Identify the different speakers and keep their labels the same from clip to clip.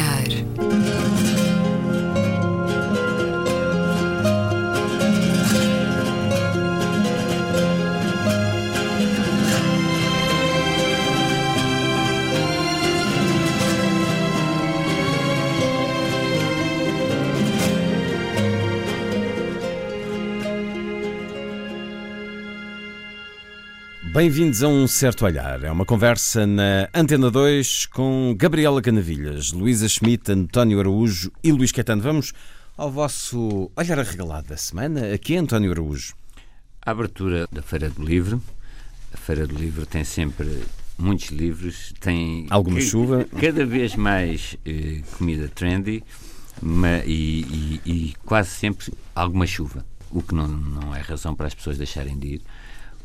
Speaker 1: olhar.
Speaker 2: Bem-vindos a um certo olhar. É uma conversa na Antena 2 com Gabriela Canavilhas, Luísa Schmidt, António Araújo e Luís Caetano. Vamos ao vosso olhar arregalado da semana. Aqui, António Araújo.
Speaker 3: A abertura da Feira do Livro. A Feira do Livro tem sempre muitos livros, tem
Speaker 2: alguma chuva,
Speaker 3: cada vez mais eh, comida trendy e, e, e, quase sempre alguma chuva, o que não, não é razão para as pessoas deixarem de ir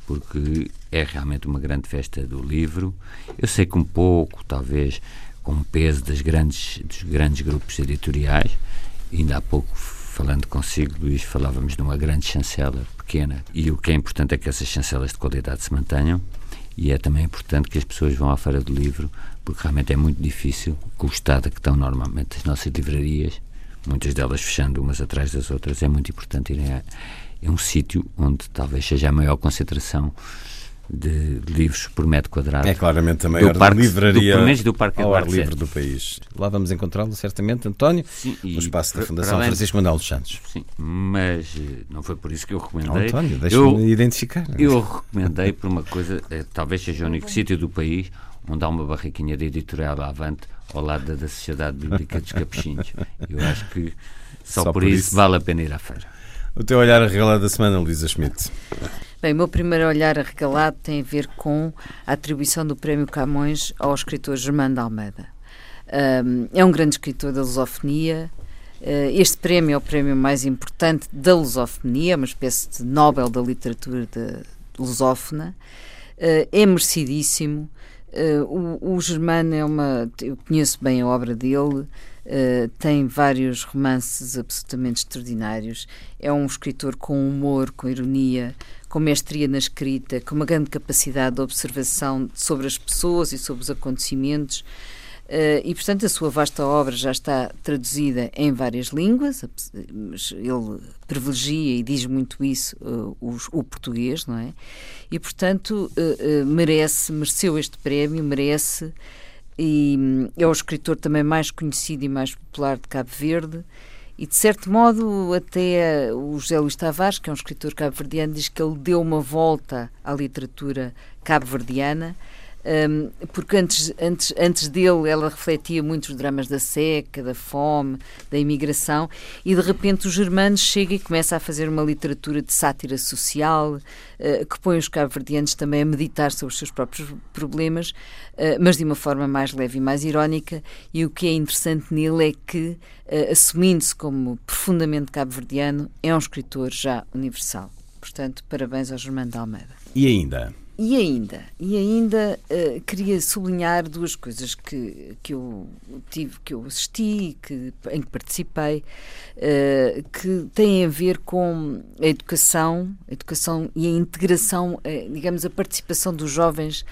Speaker 3: porque é realmente uma grande festa do livro. Eu sei que um pouco, talvez, com o peso das grandes, dos grandes grupos editoriais, ainda há pouco, falando consigo, Luís, falávamos de uma grande chancela pequena, e o que é importante é que essas chancelas de qualidade se mantenham, e é também importante que as pessoas vão à Feira do Livro, porque realmente é muito difícil, com o estado que estão normalmente as nossas livrarias, muitas delas fechando umas atrás das outras, é muito importante irem a é um sítio onde talvez seja a maior concentração de livros por metro quadrado.
Speaker 2: É claramente a maior parque, livraria
Speaker 3: do, do parque
Speaker 2: ao ar livre do país. Lá vamos encontrá-lo certamente, António, sim, no espaço da Fundação além, Francisco Manuel dos Santos.
Speaker 3: Sim, mas eh, não foi por isso que eu recomendei.
Speaker 2: António, deixa-me identificar.
Speaker 3: Eu recomendei por uma coisa, eh, talvez seja o único sítio do país onde há uma barraquinha de editorial à avante ao lado da Sociedade Bíblica dos Capuchinhos. Eu acho que só, só por, por isso, isso vale a pena ir à feira.
Speaker 2: O teu olhar arregalado da semana, Luísa Schmidt.
Speaker 4: Bem, o meu primeiro olhar arregalado tem a ver com a atribuição do Prémio Camões ao escritor Germano de Almeida. Um, é um grande escritor da lusofonia. Uh, este prémio é o prémio mais importante da lusofonia, uma espécie de Nobel da literatura de lusófona. Uh, é merecidíssimo. Uh, o, o Germano é uma. Eu conheço bem a obra dele. Uh, tem vários romances absolutamente extraordinários. É um escritor com humor, com ironia, com mestria na escrita, com uma grande capacidade de observação sobre as pessoas e sobre os acontecimentos. Uh, e, portanto, a sua vasta obra já está traduzida em várias línguas, ele privilegia e diz muito isso uh, o, o, português, não é? E, portanto, merece, mereceu este prémio, merece e hum, é o escritor também mais conhecido e mais popular de Cabo Verde. E, de certo modo, até o José Luís Tavares, que é um escritor cabo-verdiano, diz que ele deu uma volta à literatura cabo-verdiana um, porque antes, antes, antes dele ela refletia muito os dramas da seca, da fome, da imigração, e de repente o Germano chega e começa a fazer uma literatura de sátira social, uh, que põe os cabo-verdianos também a meditar sobre os seus próprios problemas, uh, mas de uma forma mais leve e mais irónica, e o que é interessante nele é que, uh, assumindo-se como profundamente cabo-verdiano, é um escritor já universal. Portanto, parabéns ao Germano de Almeida.
Speaker 2: E ainda?
Speaker 4: E ainda, e ainda uh, queria sublinhar duas coisas que, que eu tive, que eu assisti, que, em que participei, uh, que têm a ver com a educação, a educação e a integração, uh, digamos, a participação dos jovens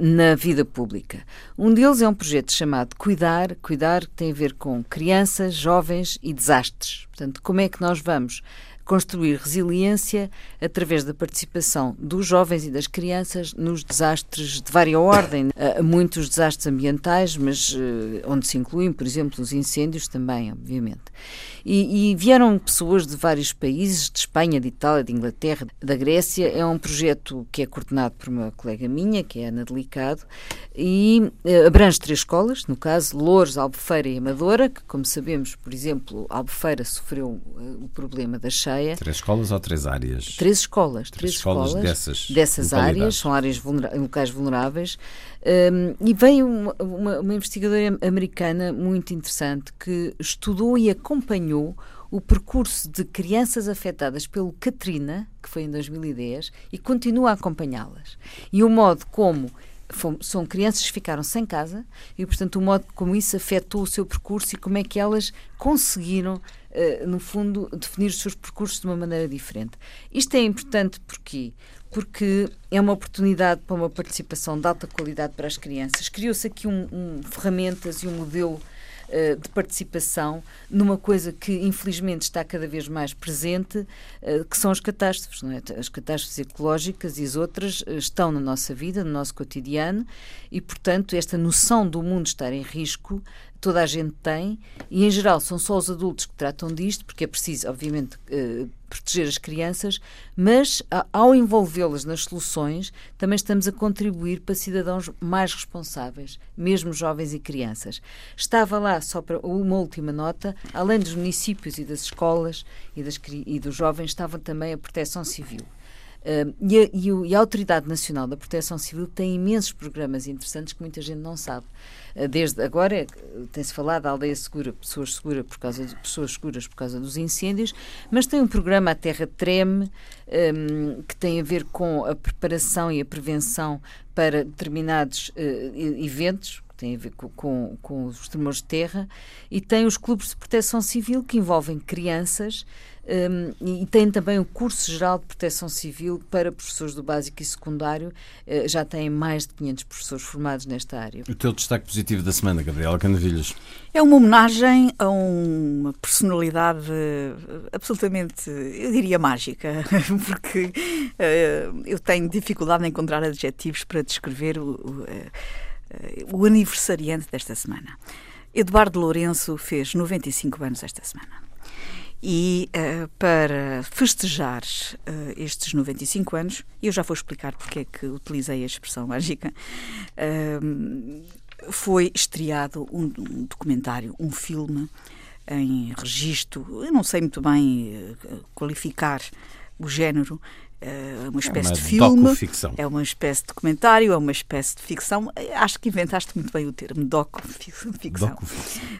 Speaker 4: na vida pública. Um deles é um projeto chamado Cuidar, Cuidar tem a ver com crianças, jovens e desastres. Portanto, como é que nós vamos construir resiliência através da participação dos jovens e das crianças nos desastres de vária ordem, muitos desastres ambientais, mas eh, onde se incluem, por exemplo, os incêndios também, obviamente. E, e, vieram pessoas de vários países, de Espanha, de Itália, de Inglaterra, da Grécia. É um projeto que é coordenado por uma colega minha, que é Ana Delicado, e uh, abrange três escolas, no caso Louros, Albufeira e Amadora, que, como sabemos, por exemplo, Albufeira sofreu o problema da cheia.
Speaker 2: Três escolas ou três áreas?
Speaker 4: Três escolas.
Speaker 2: Três, três escolas, escolas, dessas,
Speaker 4: dessas áreas, são áreas vulnera locais vulneráveis. Um, e veio uma, uma, uma, investigadora americana muito interessante que estudou e acompanhou o percurso de crianças afetadas pelo Katrina, que foi em 2010, e continua a acompanhá-las. E o modo como são crianças que ficaram sem casa e, portanto, o modo como isso afetou o seu percurso e como é que elas conseguiram, no fundo, definir os seus percursos de uma maneira diferente. Isto é importante porque porque é uma oportunidade para uma participação de alta qualidade para as crianças. Criou-se aqui um, um, ferramentas e um modelo uh, de participação numa coisa que infelizmente está cada vez mais presente, uh, que são as catástrofes. É? As catástrofes ecológicas e as outras estão na nossa vida, no nosso cotidiano, e portanto esta noção do mundo estar em risco toda a gente tem, e em geral são só os adultos que tratam disto, porque é preciso, obviamente, eh, proteger as crianças, mas ao envolvê-las nas soluções, também estamos a contribuir para cidadãos mais responsáveis, mesmo jovens e crianças. Estava lá, só para uma última nota, além dos municípios e das escolas e, das, e dos jovens, estava também a Proteção Civil. E, a, e, a, Autoridade Nacional da Proteção Civil tem imensos programas interessantes que muita gente não sabe. Uh, desde agora tem-se falado da aldeia segura, pessoas seguras por causa de, pessoas seguras por causa dos incêndios, mas tem um programa a Terra Treme um, que tem a ver com a preparação e a prevenção para determinados uh, eventos, tem a ver com, com, com, os tremores de terra, e tem os clubes de proteção civil que envolvem crianças um, e tem também o curso geral de proteção civil para professores do básico e secundário. Uh, já tem mais de 500 professores formados nesta área.
Speaker 2: O teu destaque positivo da semana, Gabriela Canavilhas?
Speaker 1: É uma homenagem a uma personalidade absolutamente, eu diria, mágica, porque uh, eu tenho dificuldade em encontrar adjetivos para descrever o, o, uh, o aniversariante desta semana. Eduardo Lourenço fez 95 anos esta semana. E uh, para festejar uh, estes 95 anos, eu já vou explicar porque é que utilizei a expressão mágica, uh, foi estreado um, um, documentário, um filme em registro, eu não sei muito bem qualificar o género, é uma espécie é uma de filme, é uma espécie de documentário, é uma espécie de ficção. Acho que inventaste muito bem o termo docu-ficção. Docu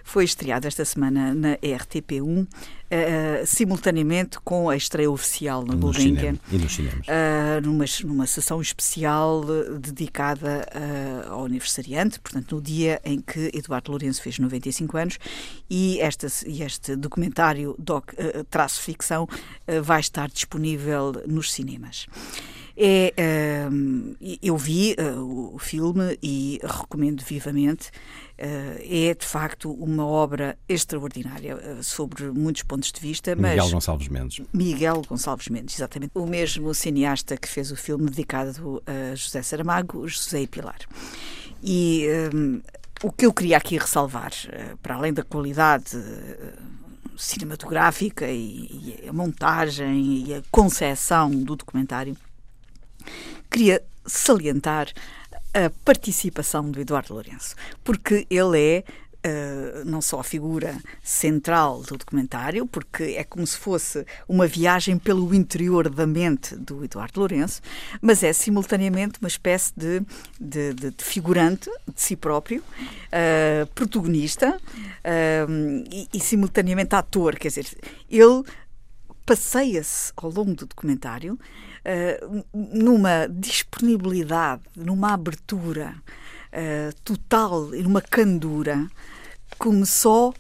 Speaker 1: Foi estreado esta semana na RTP1 uh, simultaneamente com a estreia oficial na Gulbenkian.
Speaker 2: E nos cinemas.
Speaker 1: Uh, numa, numa sessão especial dedicada uh, ao aniversariante, portanto, no dia em que Eduardo Lourenço fez 95 anos, e, esta, e este documentário doc, traço ficção vai estar disponível nos cinemas. É, uh, eu vi uh, o filme e recomendo vivamente. Uh, é de facto uma obra extraordinária sobre muitos pontos de vista.
Speaker 2: Miguel Gonçalves Mendes.
Speaker 1: Miguel Gonçalves Mendes, exatamente. O mesmo cineasta que fez o filme dedicado a José Saramago, José e Pilar. E um, o que eu queria aqui ressalvar, para além da qualidade cinematográfica e, e a montagem e a concepção do documentário, queria salientar a participação do Eduardo Lourenço, porque ele é Uh, não só a figura central do documentário, porque é como se fosse uma viagem pelo interior da mente do Eduardo Lourenço, mas é simultaneamente uma espécie de, de, de, de figurante de si próprio, uh, protagonista uh, e, e simultaneamente ator. Quer dizer, ele passeia-se ao longo do documentário uh, numa disponibilidade, numa abertura uh, total e numa candura, como só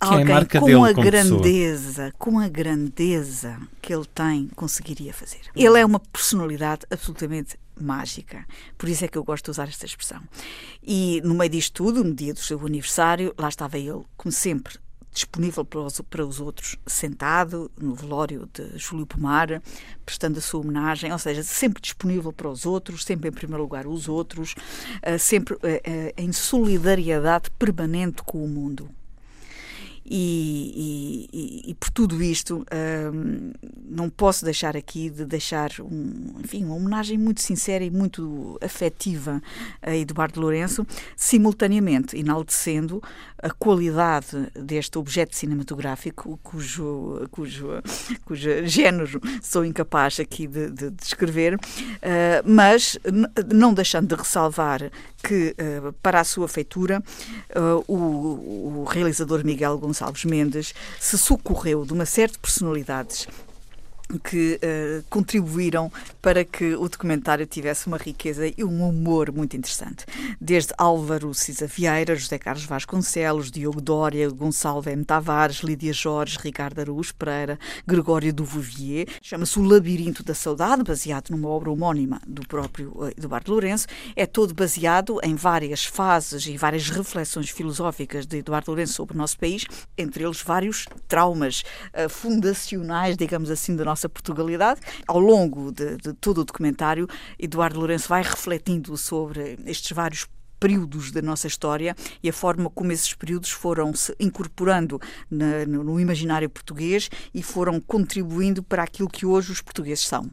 Speaker 1: é alguém é com a grandeza, com a grandeza que ele tem, conseguiria fazer. Ele é uma personalidade absolutamente mágica. Por isso é que eu gosto de usar esta expressão. E no meio disto tudo, no dia do seu aniversário, lá estava ele, como sempre, disponível para os, para os outros, sentado no velório de Júlio Pomar, prestando a sua homenagem, ou seja, sempre disponível para os outros, sempre em primeiro lugar os outros, uh, sempre uh, uh, em solidariedade permanente com o mundo. E, e, e, por tudo isto, não posso deixar aqui de deixar um, enfim, uma homenagem muito sincera e muito afetiva a Eduardo Lourenço, simultaneamente enaltecendo a qualidade deste objeto cinematográfico, cujo, cujo, cujo género sou incapaz aqui de, de descrever, uh, mas não deixando de ressalvar que, uh, para a sua feitura, uh, o, o realizador Miguel Gonçalves Mendes se socorreu de uma série de personalidades que uh, contribuíram para que o documentário tivesse uma riqueza e um humor muito interessante. Desde Álvaro Cisa Vieira, José Carlos Vasconcelos, Diogo Dória, Gonçalo M. Tavares, Lídia Jorge, Ricardo Araújo Pereira, Gregório Duvivier. Chama-se O Labirinto da Saudade, baseado numa obra homónima do próprio uh, Eduardo Lourenço. É todo baseado em várias fases e várias reflexões filosóficas de Eduardo Lourenço sobre o nosso país, entre eles vários traumas uh, fundacionais, digamos assim, da nossa nossa Portugalidade. Ao longo de, de todo o documentário, Eduardo Lourenço vai refletindo sobre estes vários períodos da nossa história e a forma como esses períodos foram se incorporando na, no imaginário português e foram contribuindo para aquilo que hoje os portugueses são.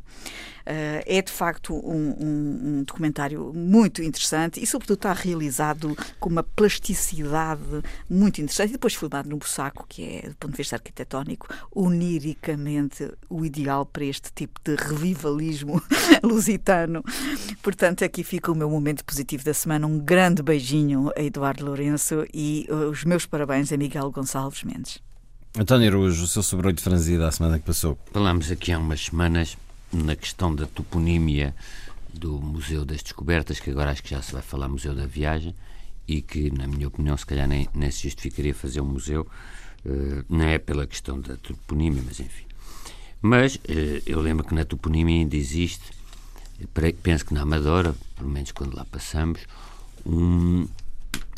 Speaker 1: Uh, é de facto um, um, um, documentário muito interessante e, sobretudo, está realizado com uma plasticidade muito interessante. E depois filmado no Bussaco, que é, do ponto de vista arquitetónico, oniricamente o ideal para este tipo de revivalismo lusitano. Portanto, aqui fica o meu momento positivo da semana. Um grande beijinho a Eduardo Lourenço e uh, os meus parabéns a Miguel Gonçalves Mendes.
Speaker 2: António Araújo, o seu sobrolho franzido a semana que passou.
Speaker 3: Falámos aqui há umas semanas na questão da toponímia do Museu das Descobertas, que agora acho que já se vai falar Museu da Viagem, e que, na minha opinião, se calhar nem, nem se justificaria fazer um museu, uh, não é pela questão da toponímia, mas enfim. Mas uh, eu lembro que na toponímia ainda existe, penso que na Amadora, pelo menos quando lá passamos, um,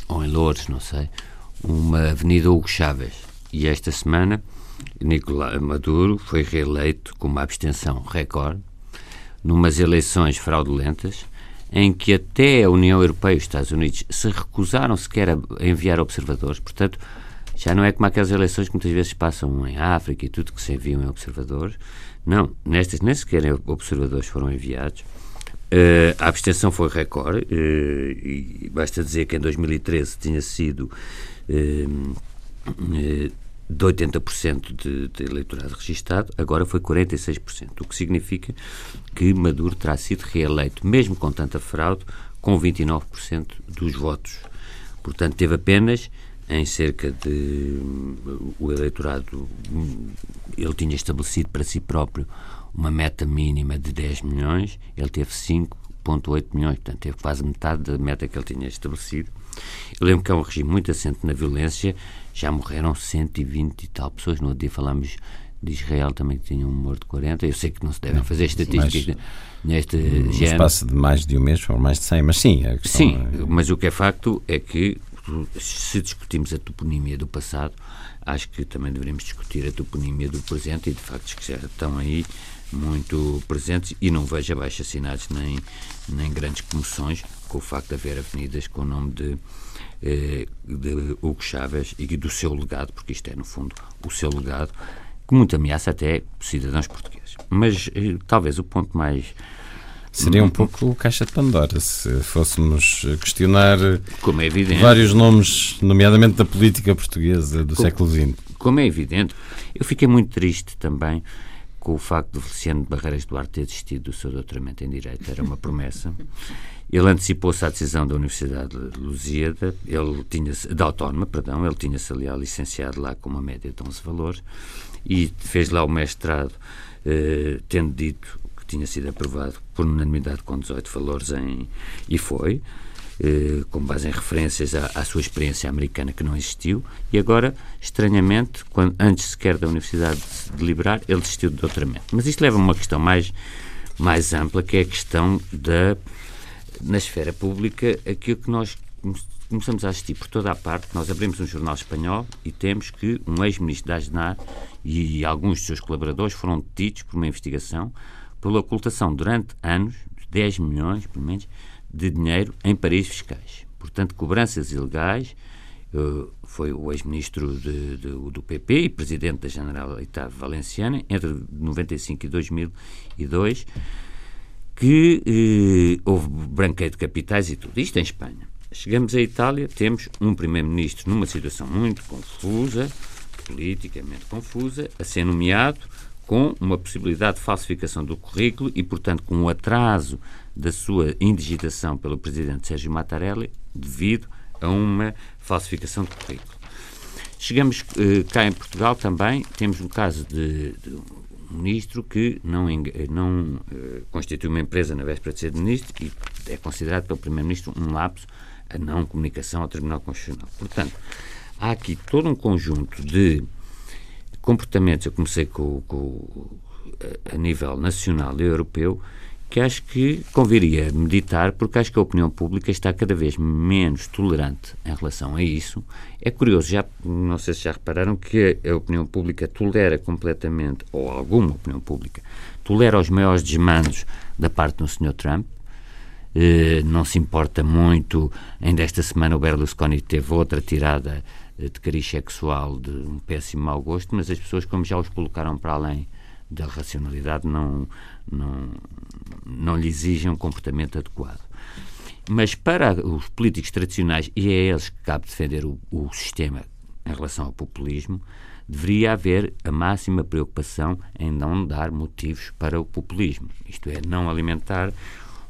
Speaker 3: ou em Lourdes, não sei, uma Avenida Hugo Chávez. E esta semana Nicolás Maduro foi reeleito com uma abstenção recorde numas eleições fraudulentas em que até a União Europeia e os Estados Unidos se recusaram sequer a enviar observadores. Portanto, já não é como aquelas eleições que muitas vezes passam em África e tudo que se enviam em observadores. Não, nestas nem sequer observadores foram enviados. Uh, a abstenção foi recorde uh, e basta dizer que em 2013 tinha sido uh, de 80% de, de eleitorado registado, agora foi 46%, o que significa que Maduro terá sido reeleito, mesmo com tanta fraude, com 29% dos votos. Portanto, teve apenas em cerca de o eleitorado ele tinha estabelecido para si próprio uma meta mínima de 10 milhões, ele teve 5.8 milhões, portanto teve quase metade da meta que ele tinha estabelecido. Eu lembro que é um regime muito assente na violência já morreram 120 e tal pessoas. No outro dia falámos de Israel também que tinha um morto de 40. Eu sei que não se devem fazer estatísticas neste
Speaker 2: no género. espaço de mais de um mês foram mais de 100, mas sim.
Speaker 3: sim, é... mas o que é facto é que se discutimos a toponímia do passado, acho que também deveríamos discutir a toponímia do presente e de factos que já estão aí muito presentes e não vejo abaixo assinados nem, nem grandes comoções com o facto de haver avenidas com o nome de eh, de Hugo Chávez e do seu legado, porque isto é, no fundo, o seu legado, que muito ameaça até cidadãos portugueses. Mas eh, talvez o ponto mais.
Speaker 2: Seria um pouco caixa de Pandora se fôssemos questionar
Speaker 3: é
Speaker 2: vários nomes, nomeadamente da política portuguesa do como, século XX.
Speaker 3: Como é evidente, eu fiquei muito triste também com o facto de Feliciano Barreiras Duarte ter desistido do seu doutoramento em Direito. Era uma promessa. Ele antecipou-se à decisão da Universidade de Lusíada, ele tinha da Autónoma, perdão, ele tinha-se aliás licenciado lá com uma média de 11 valores e fez lá o mestrado, eh, tendo dito que tinha sido aprovado por unanimidade com 18 valores em, e foi, eh, com base em referências à, à, sua experiência americana que não existiu, e agora, estranhamente, quando, antes sequer da Universidade de liberar, ele desistiu do doutoramento. Mas isto leva a uma questão mais, mais ampla, que é a questão da na esfera pública, aquilo que nós começamos a assistir por toda a parte. Nós abrimos um jornal espanhol e temos que um ex-ministro da ASNAR e alguns dos seus colaboradores foram detidos por uma investigação pela ocultação durante anos de 10 milhões, pelo menos, de dinheiro em paraísos fiscais. Portanto, cobranças ilegais. Uh, foi o ex-ministro do PP e presidente da Generalitat Valenciana entre 95 e 2002 que eh, houve branqueio de capitais e tudo. Isto em Espanha. Chegamos à Itália, temos um primeiro-ministro numa situação muito confusa, politicamente confusa, a ser nomeado com uma possibilidade de falsificação do currículo e, portanto, com um atraso da sua indigitação pelo presidente Sérgio Mattarelli devido a uma falsificação do currículo. Chegamos eh, cá em Portugal também, temos um caso de, de um ministro que não, não uh, constitui uma empresa na véspera de ser ministro e é considerado pelo Primeiro-Ministro um lapso a não comunicação ao Tribunal Constitucional. Portanto, há aqui todo um conjunto de comportamentos, eu comecei com, com a nível nacional e europeu, que acho que conviria meditar, porque acho que a opinião pública está cada vez menos tolerante em relação a isso. É curioso, já não sei se já repararam que a opinião pública tolera completamente, ou alguma opinião pública, tolera os maiores desmandos da parte do Sr. Trump. Eh, não se importa muito. Ainda esta semana o Berlusconi teve outra tirada de cariz sexual de um péssimo mau gosto, mas as pessoas, como já os colocaram para além da racionalidade, não, não, não lhe exigem um comportamento adequado. Mas para os políticos tradicionais, e é a eles que cabe defender o, o sistema em relação ao populismo, deveria haver a máxima preocupação em não dar motivos para o populismo. Isto é, não alimentar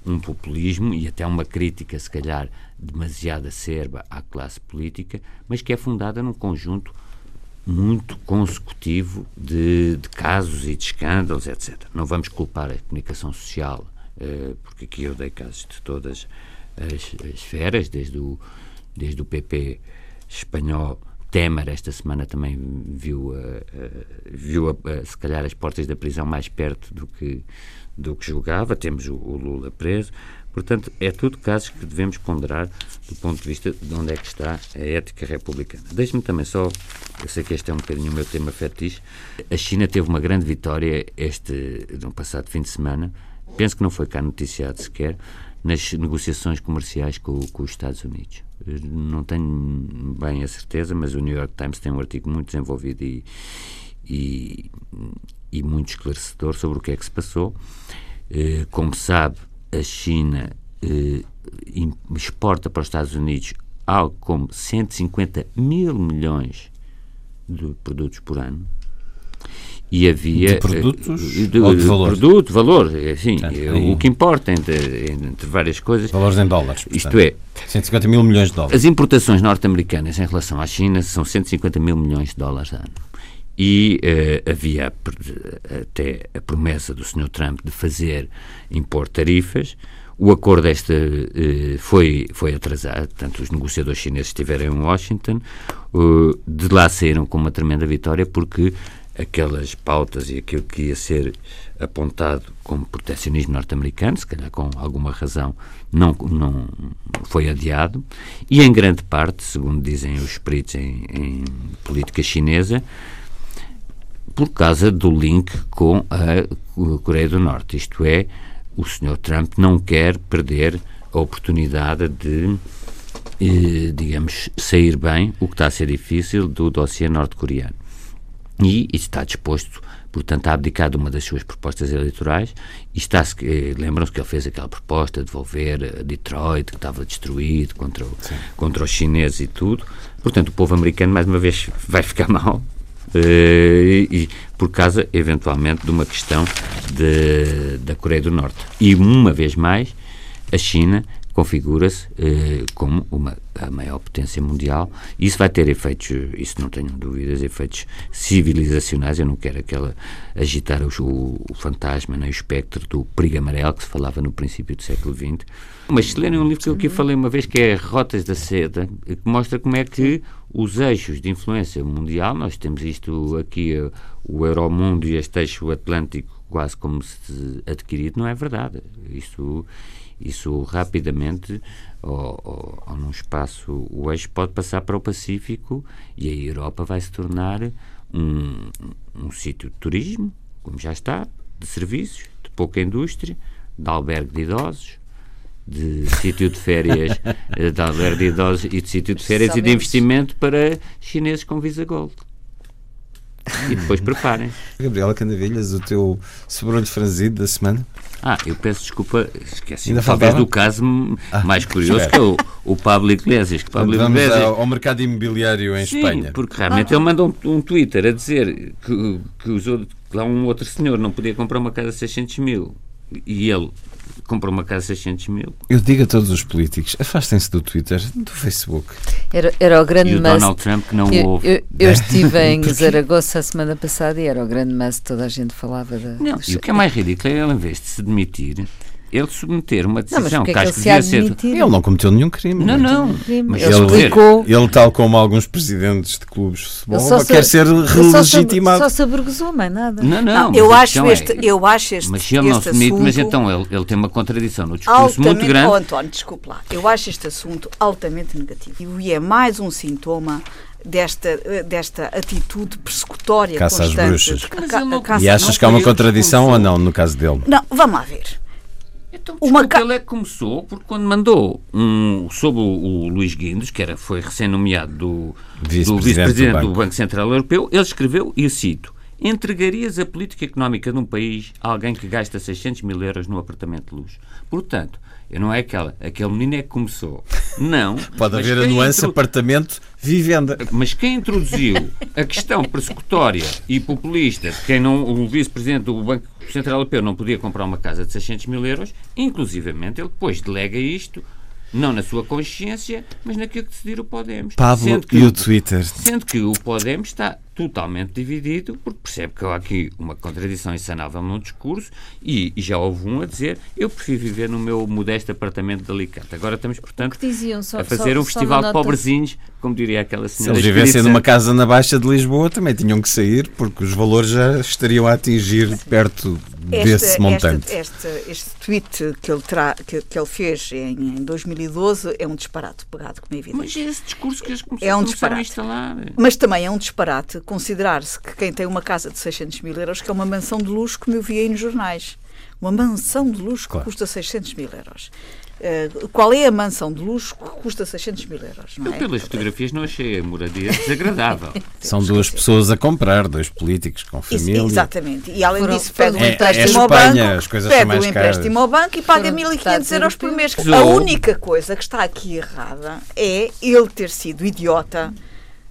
Speaker 3: um populismo e até uma crítica, se calhar, demasiado acerba à classe política, mas que é fundada num conjunto muito consecutivo de, de, casos e de escândalos, etc. Não vamos culpar a comunicação social, eh, porque aqui eu dei casos de todas as, as esferas, desde o, desde o PP espanhol. Temer, esta semana, também viu, uh, uh, viu uh, se calhar, as portas da prisão mais perto do que, do que julgava. Temos o, o Lula preso. Portanto, é tudo casos que devemos ponderar do ponto de vista de onde é que está a ética republicana. Deixe-me também só, eu sei que este é um bocadinho o meu tema fetiche, a China teve uma grande vitória este, no passado fim de semana, penso que não foi cá noticiado sequer, nas negociações comerciais com, com os Estados Unidos. Não tenho bem a certeza, mas o New York Times tem um artigo muito desenvolvido e, e, e muito esclarecedor sobre o que é que se passou. Eh, como sabe, a China eh, exporta para os Estados Unidos algo como 150 mil milhões de produtos por ano. E havia.
Speaker 2: De produtos?
Speaker 3: Eh, de,
Speaker 2: ou de valor?
Speaker 3: Produto, valor, assim, o que importa entre, entre várias coisas.
Speaker 2: Valores em dólares.
Speaker 3: Portanto, isto é.
Speaker 2: 150 mil milhões de dólares.
Speaker 3: As importações norte-americanas em relação à China são 150 mil milhões de dólares ano. E uh, havia até a promessa do Sr. Trump de fazer impor tarifas. O acordo esta uh, foi, foi atrasado, portanto, os negociadores chineses estiveram em Washington, uh, de lá saíram com uma tremenda vitória, porque aquelas pautas e aquilo que ia ser apontado como protecionismo norte-americano, se calhar com alguma razão, não, não foi adiado, e em grande parte, segundo dizem os peritos em, em política chinesa, por causa do link com a Coreia do Norte. Isto é, o Sr. Trump não quer perder a oportunidade de, eh, digamos, sair bem, o que está a ser difícil, do dossiê norte-coreano. E está disposto, portanto, a abdicar de uma das suas propostas eleitorais e está eh, lembram-se que ele fez aquela proposta de devolver Detroit, que estava destruído contra, o, contra os chineses e tudo. Portanto, o povo americano, mais uma vez, vai ficar mal eh, e, por causa, eventualmente, de uma questão de, da Coreia do Norte. E, uma vez mais, a China configura-se eh, como uma, a maior potência mundial. Isso vai ter efeitos, isso não tenho dúvidas, efeitos civilizacionais. Eu não quero aquela agitar o, o fantasma, nem o espectro do perigo amarelo que se falava no princípio do século XX. Mas se lerem um livro que eu aqui falei uma vez, que é Rotas da Seda, que mostra como é que os eixos de influência mundial, nós temos isto aqui, eh, o Euromundo e este eixo atlântico quase como se adquirido, não é verdade. Isso isso rapidamente, ou, ou, ou, num espaço, o eixo pode passar para o Pacífico e a Europa vai se tornar um, um sítio de turismo, como já está, de serviços, de pouca indústria, de albergue de idosos, de sítio de férias, de albergue de idosos e de sítio de férias Sabemos. e de investimento para chineses com Visa Gold. E depois preparem.
Speaker 2: Gabriela Canavilhas, o teu sobrolho franzido da semana?
Speaker 3: Ah, eu peço desculpa, esqueci Ainda talvez faltava? do caso ah, mais curioso espera. que é o, o Pablo Iglesias. Que Pablo
Speaker 2: Vamos Iglesias... ao, ao, mercado imobiliário em
Speaker 3: Sim,
Speaker 2: Espanha.
Speaker 3: porque realmente ele mandou um, um Twitter a dizer que, que usou, lá um outro senhor não podia comprar uma casa de 600 mil e ele comprou uma casa de 600 mil.
Speaker 2: Eu digo a todos os políticos, afastem-se do Twitter, do Facebook.
Speaker 4: Era, era o grande
Speaker 3: E o. Donald Trump que não
Speaker 4: Eu,
Speaker 3: ouve.
Speaker 4: eu- eu estive em Zaragoza a semana passada e era o grande must, toda a gente falava da.
Speaker 3: Não, e o que é mais ridículo é ele, em vez de se demitir, ele submeter uma
Speaker 4: Não,
Speaker 3: decisão
Speaker 4: porque
Speaker 3: que
Speaker 4: é que
Speaker 3: acho
Speaker 4: ele
Speaker 3: que devia
Speaker 4: de
Speaker 3: ser.
Speaker 2: Ele não cometeu nenhum crime.
Speaker 3: Não, não.
Speaker 4: Crime.
Speaker 3: Mas
Speaker 4: Ele
Speaker 2: ele-
Speaker 4: explicou.
Speaker 2: Ele, tal como alguns presidentes de clubes de futebol,
Speaker 4: só se-
Speaker 2: quer ser
Speaker 4: se-
Speaker 2: relegitimado.
Speaker 4: Só se mais nada.
Speaker 3: Não, não.
Speaker 1: Não, eu, acho
Speaker 3: questão é-
Speaker 1: este, eu acho este,
Speaker 3: Mas se ele não
Speaker 1: este
Speaker 3: se demite, mas então ele, ele tem uma contradição no discurso
Speaker 1: altamente...
Speaker 3: muito grande.
Speaker 1: Oh, António, desculpe lá. Eu acho este assunto altamente negativo. E é mais um sintoma desta, desta atitude persecutória
Speaker 2: Caça às
Speaker 1: constante.
Speaker 2: bruxas.
Speaker 1: de-
Speaker 3: Mas
Speaker 1: ca-
Speaker 3: não-
Speaker 1: caça-
Speaker 2: E achas
Speaker 3: não
Speaker 2: que há uma contradição ou não, no caso dele?
Speaker 1: Não, vamos lá ver.
Speaker 3: Então,
Speaker 1: Uma
Speaker 3: desculpa,
Speaker 1: ca-
Speaker 3: ele é que começou, porque quando mandou um, sobre o, o Luís Guindos, que era, foi recém-nomeado do, do
Speaker 2: Vice-presidente do
Speaker 3: do,
Speaker 2: Banco.
Speaker 3: Banco Central Europeu, ele escreveu, e eu cito, entregarias a política económica de um país a alguém que gasta 600 mil euros no apartamento de luz. Portanto, eu não é aquela, aquele menino é que começou. Não.
Speaker 2: Pode haver a nuance
Speaker 3: intro-
Speaker 2: apartamento, vivenda.
Speaker 3: Mas quem introduziu a questão persecutória e populista de quem não, o vice-presidente do Banco Central Europeu não podia comprar uma casa de 600 mil euros, inclusivamente ele depois delega isto, não na sua consciência, mas naquilo que decidir o Podemos.
Speaker 2: Pablo
Speaker 3: Sendo que
Speaker 2: e
Speaker 3: o-
Speaker 2: o Twitter.
Speaker 3: Sendo que o Podemos está totalmente dividido, porque percebe que há aqui uma contradição insanável no discurso e, e já houve um a dizer eu prefiro viver no meu modesto apartamento de Alicante. Agora estamos, portanto,
Speaker 4: só-
Speaker 3: a fazer
Speaker 4: só-
Speaker 3: um festival de pobrezinhos, como diria aquela
Speaker 2: Se
Speaker 3: senhora.
Speaker 2: eles vivessem numa casa na Baixa de Lisboa, também tinham que sair, porque os valores já estariam a atingir perto desse montante.
Speaker 1: Este, este, este tweet que ele, terá, que, que ele fez em, em 2012 é um disparate pegado, como é evidente.
Speaker 3: Mas é esse discurso que eles começaram,
Speaker 1: É um
Speaker 3: começaram a
Speaker 1: disparate.
Speaker 3: instalar.
Speaker 1: Mas também é um disparate considerar-se que quem tem uma casa de 600 mil euros que é uma mansão de luxo, como eu vi aí nos jornais. Uma mansão de luxo
Speaker 2: Claro.
Speaker 1: que custa 600 mil euros. Eh, qual é a mansão de luxo que custa 600 mil euros? Não
Speaker 3: Eu,
Speaker 1: é?
Speaker 3: pelas fotografias, não achei a moradia desagradável.
Speaker 2: São duas pessoas a comprar, dois políticos com
Speaker 1: Isso,
Speaker 2: família.
Speaker 1: exatamente. E além
Speaker 4: Foram-
Speaker 1: disso, pede um
Speaker 4: É- é
Speaker 1: empréstimo ao
Speaker 2: Espanha,
Speaker 1: banco, pede
Speaker 2: são mais
Speaker 1: um empréstimo
Speaker 2: caras.
Speaker 1: ao banco e paga
Speaker 4: Foram
Speaker 1: 1.500
Speaker 4: deputados
Speaker 1: euros por mês. A única coisa que está aqui errada é ele ter sido idiota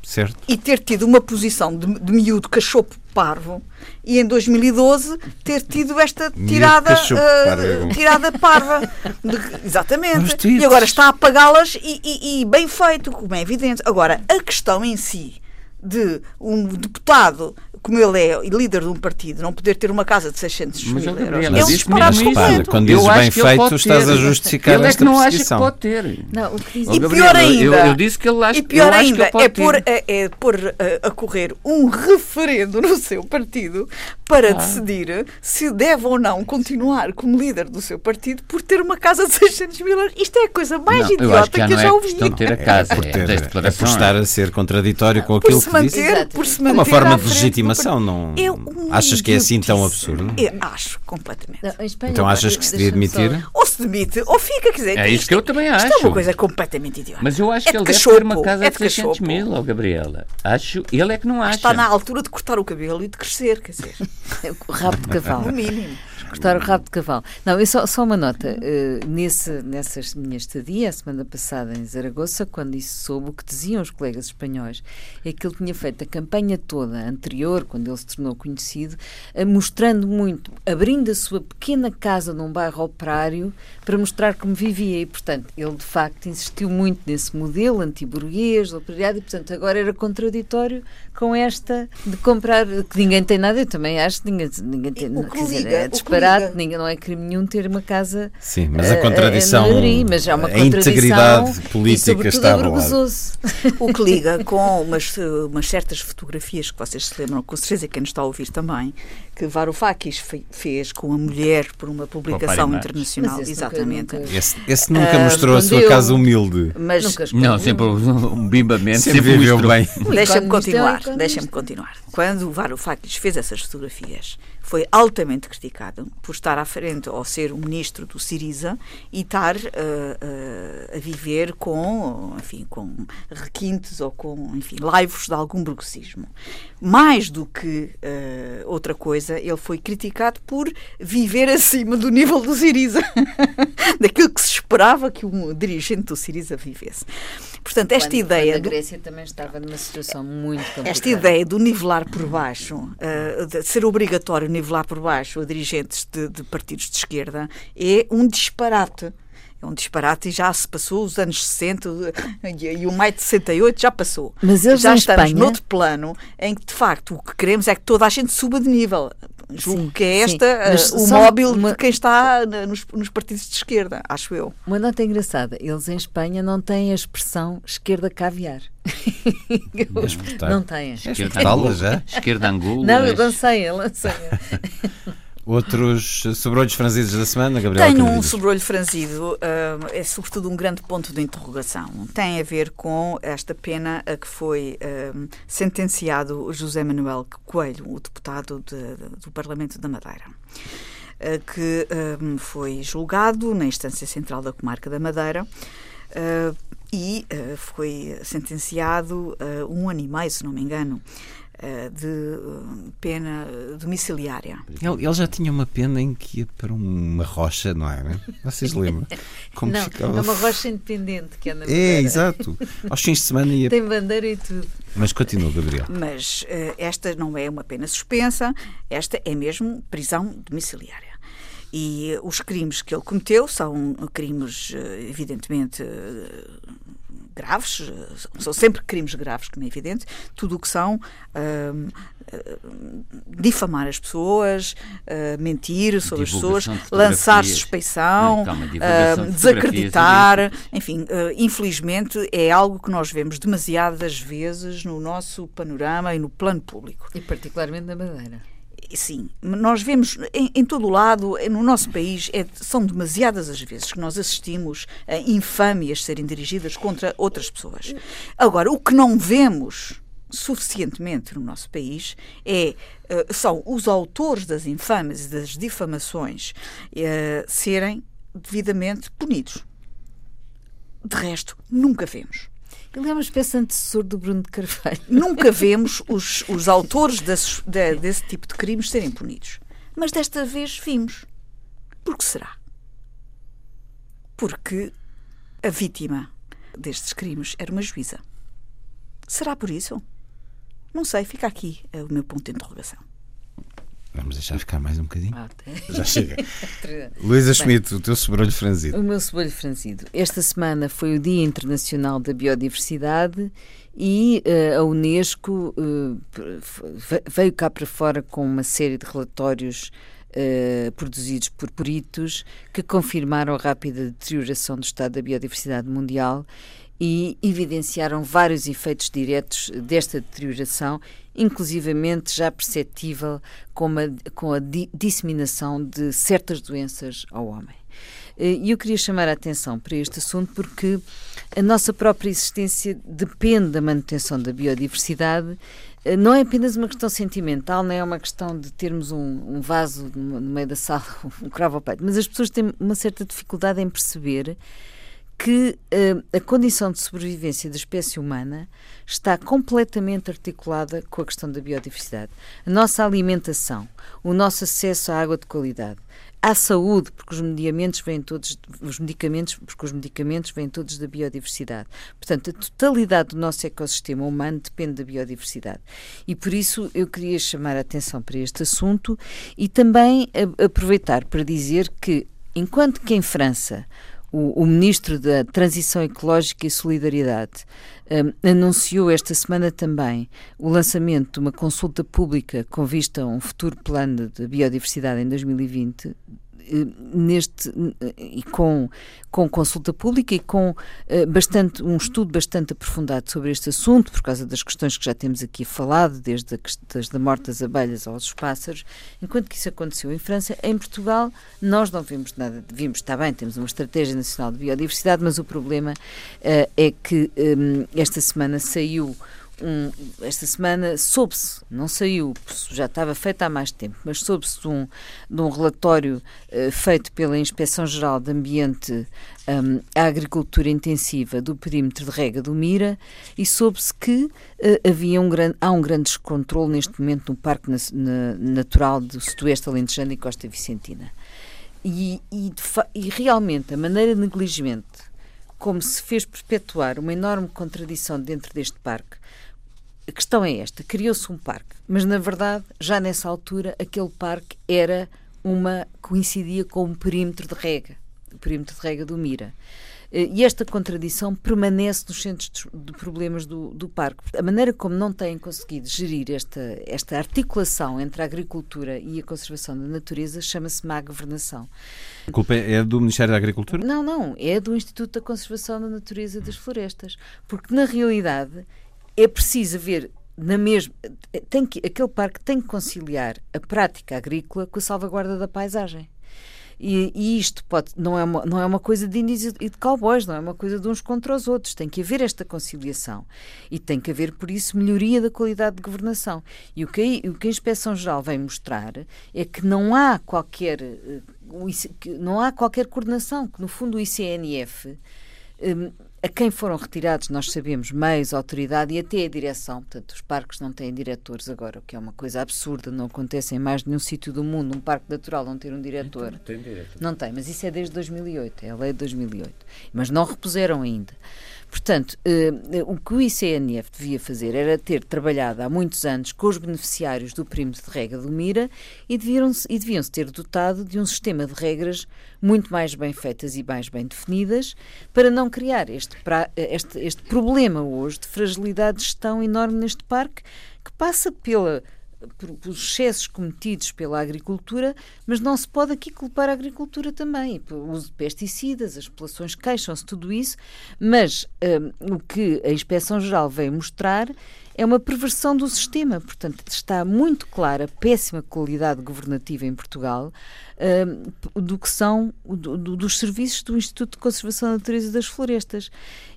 Speaker 2: Certo?
Speaker 1: e ter tido uma posição de, de miúdo cachopo parvo e em 2012 ter tido esta tirada
Speaker 2: parvo.
Speaker 1: tirada parva De- exatamente e agora está a pagá-las e, e- e bem feito como é evidente agora a questão em si de um deputado como ele é líder de um partido não poder ter uma casa de 600
Speaker 3: Mas,
Speaker 1: mil euros é um disparate
Speaker 3: mesmo isso.
Speaker 2: Repara,
Speaker 1: completo
Speaker 2: quando
Speaker 3: Eu
Speaker 2: dizes bem feito, estás
Speaker 3: ter.
Speaker 2: a justificar
Speaker 3: ele é
Speaker 2: esta
Speaker 3: que não acha que pode ter.
Speaker 4: Não, o que
Speaker 3: Ó,
Speaker 4: dizia.
Speaker 1: E
Speaker 3: Gabriela,
Speaker 1: pior ainda,
Speaker 3: eu, eu disse que ele acha
Speaker 1: e pior
Speaker 3: eu acho que
Speaker 1: ainda
Speaker 3: ele pode
Speaker 1: é pôr,
Speaker 3: ter.
Speaker 1: é, é pôr a, a correr um referendo no seu partido para decidir se deve ou não continuar como líder do seu partido por ter uma casa de 600 mil euros. Isto é a coisa mais
Speaker 3: Não, eu
Speaker 1: idiota
Speaker 3: acho que já
Speaker 1: que eu
Speaker 3: não
Speaker 1: já
Speaker 3: é
Speaker 1: ouvi.
Speaker 3: questão de ter a casa,
Speaker 2: por
Speaker 3: é,
Speaker 2: ter-
Speaker 3: das
Speaker 2: é por estar a ser contraditório com
Speaker 1: Por
Speaker 2: aquilo
Speaker 1: se manter, por se
Speaker 2: É
Speaker 1: manter
Speaker 2: uma forma de legitimação, não
Speaker 1: partido. É um
Speaker 2: achas que é assim tão absurdo?
Speaker 1: Eu acho, completamente.
Speaker 4: Não, Espanha,
Speaker 2: Então achas que se devia demitir?
Speaker 1: Ou se demite, ou fica, quer dizer.
Speaker 3: É isso
Speaker 1: isto-
Speaker 3: que eu também
Speaker 1: Isto é
Speaker 3: acho.
Speaker 1: uma coisa completamente idiota.
Speaker 3: Mas eu acho
Speaker 1: É
Speaker 3: que ele deve ter uma casa
Speaker 1: é
Speaker 3: de
Speaker 1: de
Speaker 3: 600
Speaker 1: cachopo.
Speaker 3: mil, ó Gabriela. Acho, ele é que não acha.
Speaker 1: Está na altura de cortar o cabelo e de crescer, quer dizer,
Speaker 4: O rabo de cavalo.
Speaker 1: no mínimo.
Speaker 4: Cortar o rabo de cavalo. Não, eu só, só uma nota. eh, nesse, nessa minha estadia, a semana passada em Zaragoza, quando isso soube, o que diziam os colegas espanhóis é que ele tinha feito a campanha toda anterior, quando ele se tornou conhecido, eh, mostrando muito, abrindo a sua pequena casa num bairro operário para mostrar como vivia. E, portanto, ele de facto insistiu muito nesse modelo antiburguês, do operariado, e, portanto, agora era contraditório com esta de comprar, que ninguém tem nada, eu também acho que ninguém, ninguém tem. Dizer,
Speaker 1: liga-
Speaker 4: é
Speaker 1: que
Speaker 4: disparate, ninguém, não é crime nenhum ter uma casa.
Speaker 2: Sim, mas
Speaker 4: eh,
Speaker 2: a contradição,
Speaker 4: em Madrid, mas é uma
Speaker 2: a
Speaker 4: contradição
Speaker 2: integridade política está abalada.
Speaker 4: avergonzoso.
Speaker 1: O que liga com umas, eh, umas certas fotografias que vocês se lembram, com certeza quem nos está a ouvir também, que Varoufakis fe- fez com a mulher por uma publicação internacional.
Speaker 4: Esse nunca-
Speaker 1: Exatamente.
Speaker 4: nunca-
Speaker 2: Esse, esse nunca
Speaker 1: Ah,
Speaker 2: mostrou a sua
Speaker 4: escondeu.
Speaker 2: casa humilde.
Speaker 1: Mas
Speaker 4: Nunca
Speaker 3: Não, sempre um bimbamento.
Speaker 2: Sempre
Speaker 3: Sempre
Speaker 2: viveu bem.
Speaker 1: deixa-me continuar. Deixa-me continuar. Quando o Varoufakis fez essas fotografias, foi altamente criticado por estar à frente ou ser o ministro do Siriza e estar eh, eh, a viver com, enfim, com requintes ou com, enfim, laivos de algum burguesismo. Mais do que eh, outra coisa, ele foi criticado por viver acima do nível do Siriza. daquilo que se esperava que um dirigente do Siriza vivesse. Portanto, esta
Speaker 4: quando,
Speaker 1: ideia.
Speaker 4: Quando a Grécia do... também estava numa situação muito complicada.
Speaker 1: Esta ideia do nivelar por baixo, uh, de ser obrigatório nivelar por baixo a dirigentes de, de partidos de esquerda, é um disparate é um disparate e já se passou os anos 60 e o maio de 68 já passou.
Speaker 4: Mas eles
Speaker 1: já estamos
Speaker 4: Espanha...
Speaker 1: noutro plano em que, de facto, o que queremos é que toda a gente suba de nível. Julgo sim, que é esta sim, uh, o móvel uma... de quem está nos, nos, partidos de esquerda, acho eu.
Speaker 4: Uma nota engraçada: eles em Espanha não têm a expressão esquerda caviar. não têm.
Speaker 3: Esquerda Angola já? Esquerda Angola.
Speaker 4: Não, eu lancei, eu lancei.
Speaker 2: Outros sobrolhos franzidos da semana, Gabriel?
Speaker 1: Tenho um sobrolho franzido, uh, é sobretudo um grande ponto de interrogação. Tem a ver com esta pena a que foi uh, sentenciado José Manuel Coelho, o deputado de, do Parlamento da Madeira. Uh, que foi julgado na instância central da comarca da Madeira e foi sentenciado a um ano e meio, se não me engano, eh, de eh, pena domiciliária.
Speaker 2: Ele, ele, já tinha uma pena em que ia para uma rocha, não é? Vocês lembram?
Speaker 4: Como não, ficava... é uma rocha independente que anda
Speaker 2: É, exato. Aos fins de semana ia.
Speaker 4: Tem bandeira e tudo.
Speaker 2: Mas continua, Gabriel.
Speaker 1: Mas uh, esta não é uma pena suspensa, esta é mesmo prisão domiciliária. E os crimes que ele cometeu são crimes, evidentemente, graves, são sempre crimes graves, como é evidente, tudo o que são uh, difamar as pessoas, uh, mentir sobre as pessoas, lançar suspeição, uh, desacreditar, enfim, infelizmente é algo que nós vemos demasiadas vezes no nosso panorama e no plano público.
Speaker 4: E particularmente na Madeira.
Speaker 1: Sim, nós vemos em, em todo o lado, no nosso país, é, são demasiadas as vezes que nós assistimos a infâmias serem dirigidas contra outras pessoas. Agora, o que não vemos suficientemente no nosso país é uh, são os autores das infâmias e das difamações uh, serem devidamente punidos. De resto, nunca vemos.
Speaker 4: Ele é uma espécie de antecessor do Bruno de Carvalho.
Speaker 1: Nunca vemos os, os autores desse, de, desse tipo de crimes serem punidos. Mas desta vez vimos. Por que será? Porque a vítima destes crimes era uma juíza. Será por isso? Não sei, fica aqui o meu ponto de interrogação.
Speaker 2: Vamos deixar ficar mais um bocadinho? Ah, Já chega. Luísa Schmidt, o teu sobrolho franzido.
Speaker 4: O meu sobrolho franzido. Esta semana foi o Dia Internacional da Biodiversidade e uh, a Unesco uh, veio cá para fora com uma série de relatórios uh, produzidos por peritos que confirmaram a rápida deterioração do estado da biodiversidade mundial e evidenciaram vários efeitos diretos desta deterioração, inclusivamente já perceptível com a, com a di disseminação de certas doenças ao homem. Eh, e eu queria chamar a atenção para este assunto porque a nossa própria existência depende da manutenção da biodiversidade. Eh, não é apenas uma questão sentimental, não é uma questão de termos um, um vaso no meio da sala, um cravo ao peito, mas as pessoas têm uma certa dificuldade em perceber que uh, a condição de sobrevivência da espécie humana está completamente articulada com a questão da biodiversidade. A nossa alimentação, o nosso acesso à água de qualidade, à saúde, porque os medicamentos vêm todos, os medicamentos, porque os medicamentos vêm todos da biodiversidade. Portanto, a totalidade do nosso ecossistema humano depende da biodiversidade. E por isso eu queria chamar a atenção para este assunto e também aproveitar para dizer que, enquanto que em França o, o, Ministro da Transição Ecológica e Solidariedade um, anunciou esta semana também o lançamento de uma consulta pública com vista a um futuro plano de biodiversidade em 2020 eh, neste e com, com consulta pública e com uh, bastante um estudo bastante aprofundado sobre este assunto por causa das questões que já temos aqui falado desde a, desde a morte das abelhas aos pássaros. Enquanto que isso aconteceu em França em Portugal nós não vimos nada vimos está bem temos uma estratégia nacional de biodiversidade mas o problema uh, é que um, esta semana saiu um, esta semana soube-se, não saiu, já estava feito há mais tempo, mas soube-se de um, de um relatório uh, feito pela Inspeção-Geral de Ambiente um, à Agricultura Intensiva do perímetro de rega do Mira e soube-se que uh, havia um grande, há um grande descontrole neste momento no Parque na, na, Natural do Sudoeste Alentejano e Costa Vicentina. e, e, e realmente a maneira negligente como se fez perpetuar uma enorme contradição dentro deste parque. A questão é esta: criou-se um parque, mas na verdade, já nessa altura, aquele parque era uma coincidia com um perímetro de rega, o perímetro de rega do Mira. Eh, e esta contradição permanece nos centros de problemas do, do parque. A maneira como não têm conseguido gerir esta, esta articulação entre a agricultura e a conservação da natureza chama-se má governação.
Speaker 2: A culpa é do Ministério da Agricultura?
Speaker 4: Não, não. É do Instituto da Conservação da Natureza e das Florestas. Porque, na realidade, é preciso ver na mesma tem que aquele parque tem que conciliar a prática agrícola com a salvaguarda da paisagem. E, e, isto pode, não, é uma, não é uma coisa de índios e de cowboys, não é uma coisa de uns contra os outros. Tem que haver esta conciliação e tem que haver, por isso, melhoria da qualidade de governação. E o que, o que a Inspeção Geral vem mostrar é que não há qualquer, eh, não há qualquer coordenação, que no fundo o ICNF a quem foram retirados, nós sabemos, meios, autoridade e até a direção. Portanto, os parques não têm diretores agora, o que é uma coisa absurda, não acontece em mais nenhum sítio do mundo, um parque natural não ter um diretor. Não
Speaker 3: tem diretor.
Speaker 4: Não tem, mas isso é desde 2008, é a lei de 2008. Mas não repuseram ainda. Portanto, eh, o que o ICNF devia fazer era ter trabalhado há muitos anos com os beneficiários do perímetro de regra do Mira e deviam-se deviam ter dotado de um sistema de regras muito mais bem feitas e mais bem definidas para não criar este, este, este problema hoje de fragilidade de gestão enorme neste parque que passa pela pelos excessos cometidos pela agricultura, mas não se pode aqui culpar a agricultura também. O uso de pesticidas, as populações queixam-se, tudo isso, mas um, o que a Inspeção Geral veio mostrar é uma perversão do sistema. Portanto, está muito clara a péssima qualidade governativa em Portugal um, do que são do, do, dos serviços do Instituto de Conservação da Natureza e das Florestas.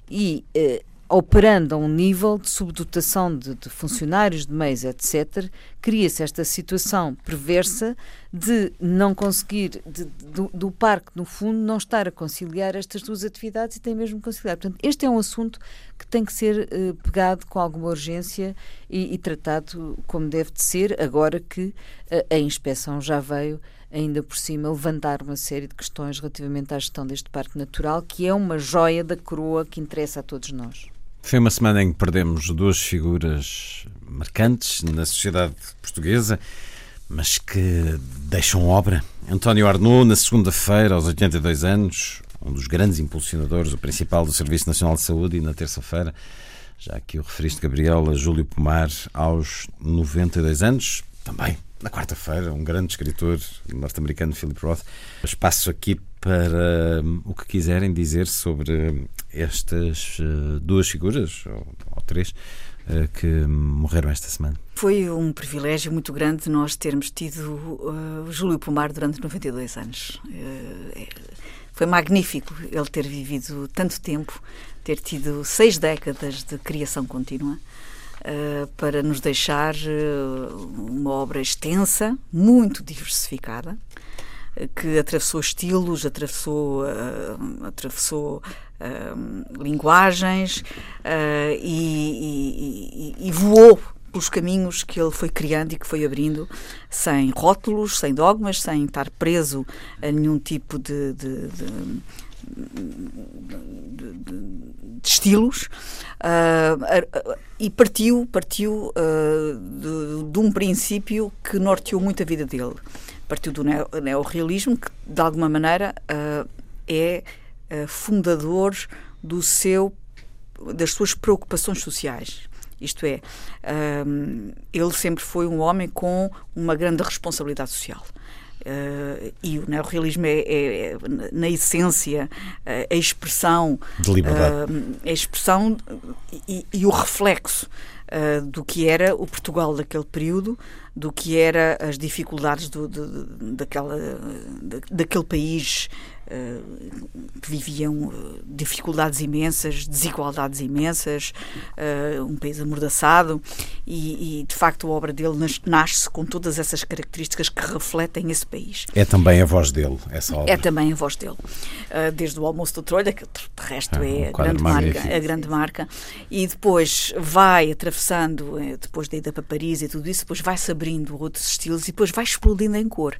Speaker 4: E uh, operando a um nível de subdotação de, de funcionários, de meios, etc., cria-se esta situação perversa de não conseguir, de, do, do, parque, no fundo, não estar a conciliar estas duas atividades e tem mesmo que conciliar. Portanto, este é um assunto que tem que ser uh, pegado com alguma urgência e, e, tratado como deve de ser, agora que uh, a inspeção já veio ainda por cima, levantar uma série de questões relativamente à gestão deste parque natural, que é uma joia da coroa que interessa a todos nós.
Speaker 2: Foi uma semana em que perdemos duas figuras marcantes na sociedade portuguesa, mas que deixam obra. António Arnaud, na segunda-feira, aos 82 anos, um dos grandes impulsionadores, o principal do Serviço Nacional de Saúde, e na terça-feira, já que o referiste, Gabriela, Júlio Pomar, aos 92 anos, também na quarta-feira, um grande escritor norte-americano, Philip Roth. Espaço aqui para um, o que quiserem dizer sobre estas uh, duas figuras, ou, ou três, uh, que morreram esta semana.
Speaker 1: Foi um privilégio muito grande nós termos tido o Júlio Pomar durante 92 anos. É, foi magnífico ele ter vivido tanto tempo, ter tido seis décadas de criação contínua. Uh, para nos deixar uh, uma obra extensa, muito diversificada, uh, que atravessou estilos, atravessou, atravessou linguagens e, e, e, voou pelos caminhos que ele foi criando e que foi abrindo, sem rótulos, sem dogmas, sem estar preso a nenhum tipo de, de, de de, de, de estilos uh, e partiu, partiu uh, de, um princípio que norteou muito a vida dele. Partiu do neorrealismo, que de alguma maneira uh, é fundador do seu, das suas preocupações sociais. Isto é, ele sempre foi um homem com uma grande responsabilidade social. Uh, e o neorrealismo é, é, é na essência, a expressão,
Speaker 2: de liberdade.
Speaker 1: Uh, a expressão e, e o reflexo uh, do que era o Portugal daquele período, do que era as dificuldades do, de, daquela, daquele país eh, que viviam eh, dificuldades imensas, desigualdades imensas, eh, um país amordaçado, e, e, de facto a obra dele nasce com todas essas características que refletem esse país.
Speaker 2: É também a voz dele, essa obra.
Speaker 1: É também a voz dele. desde o Almoço do Trolha, que de resto é, é a grande, marca, a grande marca, e depois vai atravessando, depois da ida para Paris e tudo isso, depois vai-se abrindo outros estilos e depois vai explodindo em cor.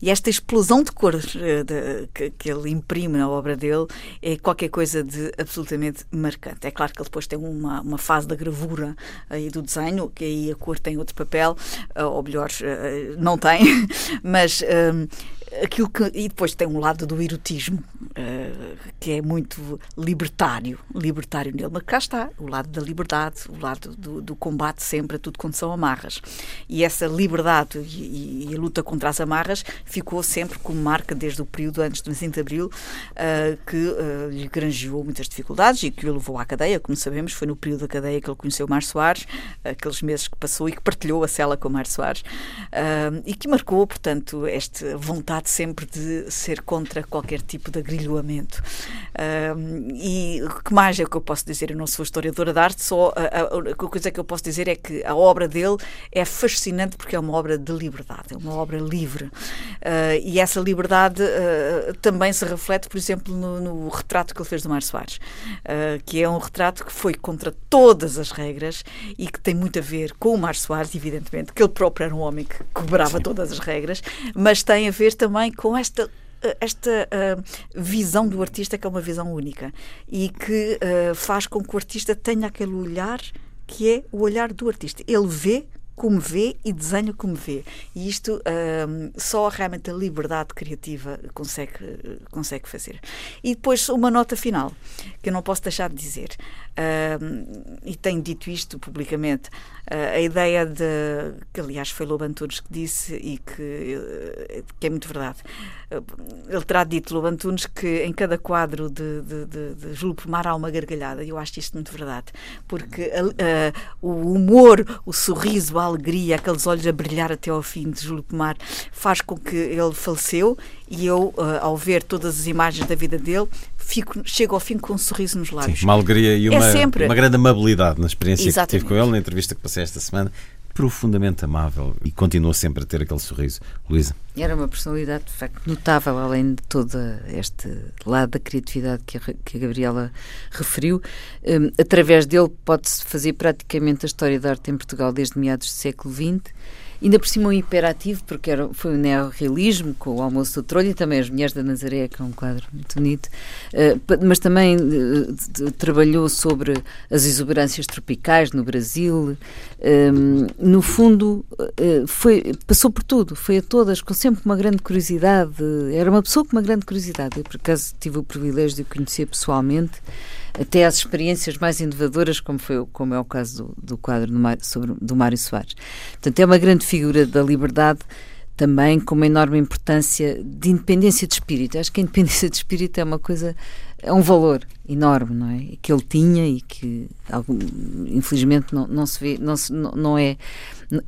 Speaker 1: E esta explosão de cor de, que, que, ele imprime na obra dele é qualquer coisa de absolutamente marcante. É claro que ele depois tem uma, uma fase da gravura e do desenho, que aí a cor tem outro papel, uh, ou melhor, não tem, mas aquilo que e depois tem um lado do erotismo uh, que é muito libertário libertário nele mas cá está o lado da liberdade o lado do, do combate sempre a tudo quando são amarras. E essa liberdade e, e, a luta contra as amarras ficou sempre como marca desde o período antes do 25 de Abril uh, que uh, lhe granjeou muitas dificuldades e que o levou à cadeia como sabemos foi no período da cadeia que ele conheceu Mário Soares aqueles meses que passou e que partilhou a cela com Mário Soares e que marcou portanto esta vontade sempre de ser contra qualquer tipo de agrilhoamento. e o que mais é que eu posso dizer? Eu não sou historiadora de arte, só a, a, a coisa que eu posso dizer é que a obra dele é fascinante porque é uma obra de liberdade, é uma obra livre. Uh, e essa liberdade uh, também se reflete, por exemplo, no, no, retrato que ele fez do Mário Soares, uh, que é um retrato que foi contra todas as regras e que tem muito a ver com o Mário Soares, evidentemente, que ele próprio era um homem que quebrava Sim. todas as regras, mas tem a ver também também com esta esta uh, visão do artista que é uma visão única e que uh, faz com que o artista tenha aquele olhar que é o olhar do artista. Ele vê como vê e desenha como vê. E isto um, só realmente a liberdade criativa consegue, consegue fazer. E depois uma nota final, que eu não posso deixar de dizer, um, e tenho dito isto publicamente, uh, a ideia de, que aliás foi Lobo Antunes que disse e que, uh, que é muito verdade, uh, ele terá dito, Lobo Antunes, que em cada quadro de, de, de, de Júlio Pomar há uma gargalhada, e eu acho isto muito verdade, porque o humor, o sorriso, a alegria, aqueles olhos a brilhar até ao fim de Júlio Pomar, faz com que ele faleceu. E eu, uh, ao ver todas as imagens da vida dele, fico, chego ao fim com um sorriso nos lábios.
Speaker 2: Sim, uma alegria e é uma, é sempre... uma grande amabilidade na experiência Exatamente. que tive com ele, na entrevista que passei esta semana. Profundamente amável e continua sempre a ter aquele sorriso. Luísa.
Speaker 4: Era uma personalidade, de facto, notável, além de todo este lado da criatividade que a, que a Gabriela referiu. Um, através dele pode-se fazer praticamente a história da arte em Portugal desde meados do século XX ainda por cima um hiperativo, porque era, foi o neorrealismo, com o Almoço do Trolho e também As Mulheres da Nazaré, que é um quadro muito bonito, uh, mas também uh, trabalhou sobre as exuberâncias tropicais no Brasil. Um, no fundo, uh, foi, passou por tudo, foi a todas, com sempre uma grande curiosidade. Era uma pessoa com uma grande curiosidade. Eu, por acaso, tive o privilégio de o conhecer pessoalmente até às experiências mais inovadoras, como, foi, como é o caso do, do quadro do Mário, sobre, do Mário Soares. Portanto, é uma grande figura da liberdade, também com uma enorme importância de independência de espírito. Acho que a independência de espírito é uma coisa, é um valor enorme, não é? Que ele tinha e que, infelizmente, não, não se vê, não, se, não, não é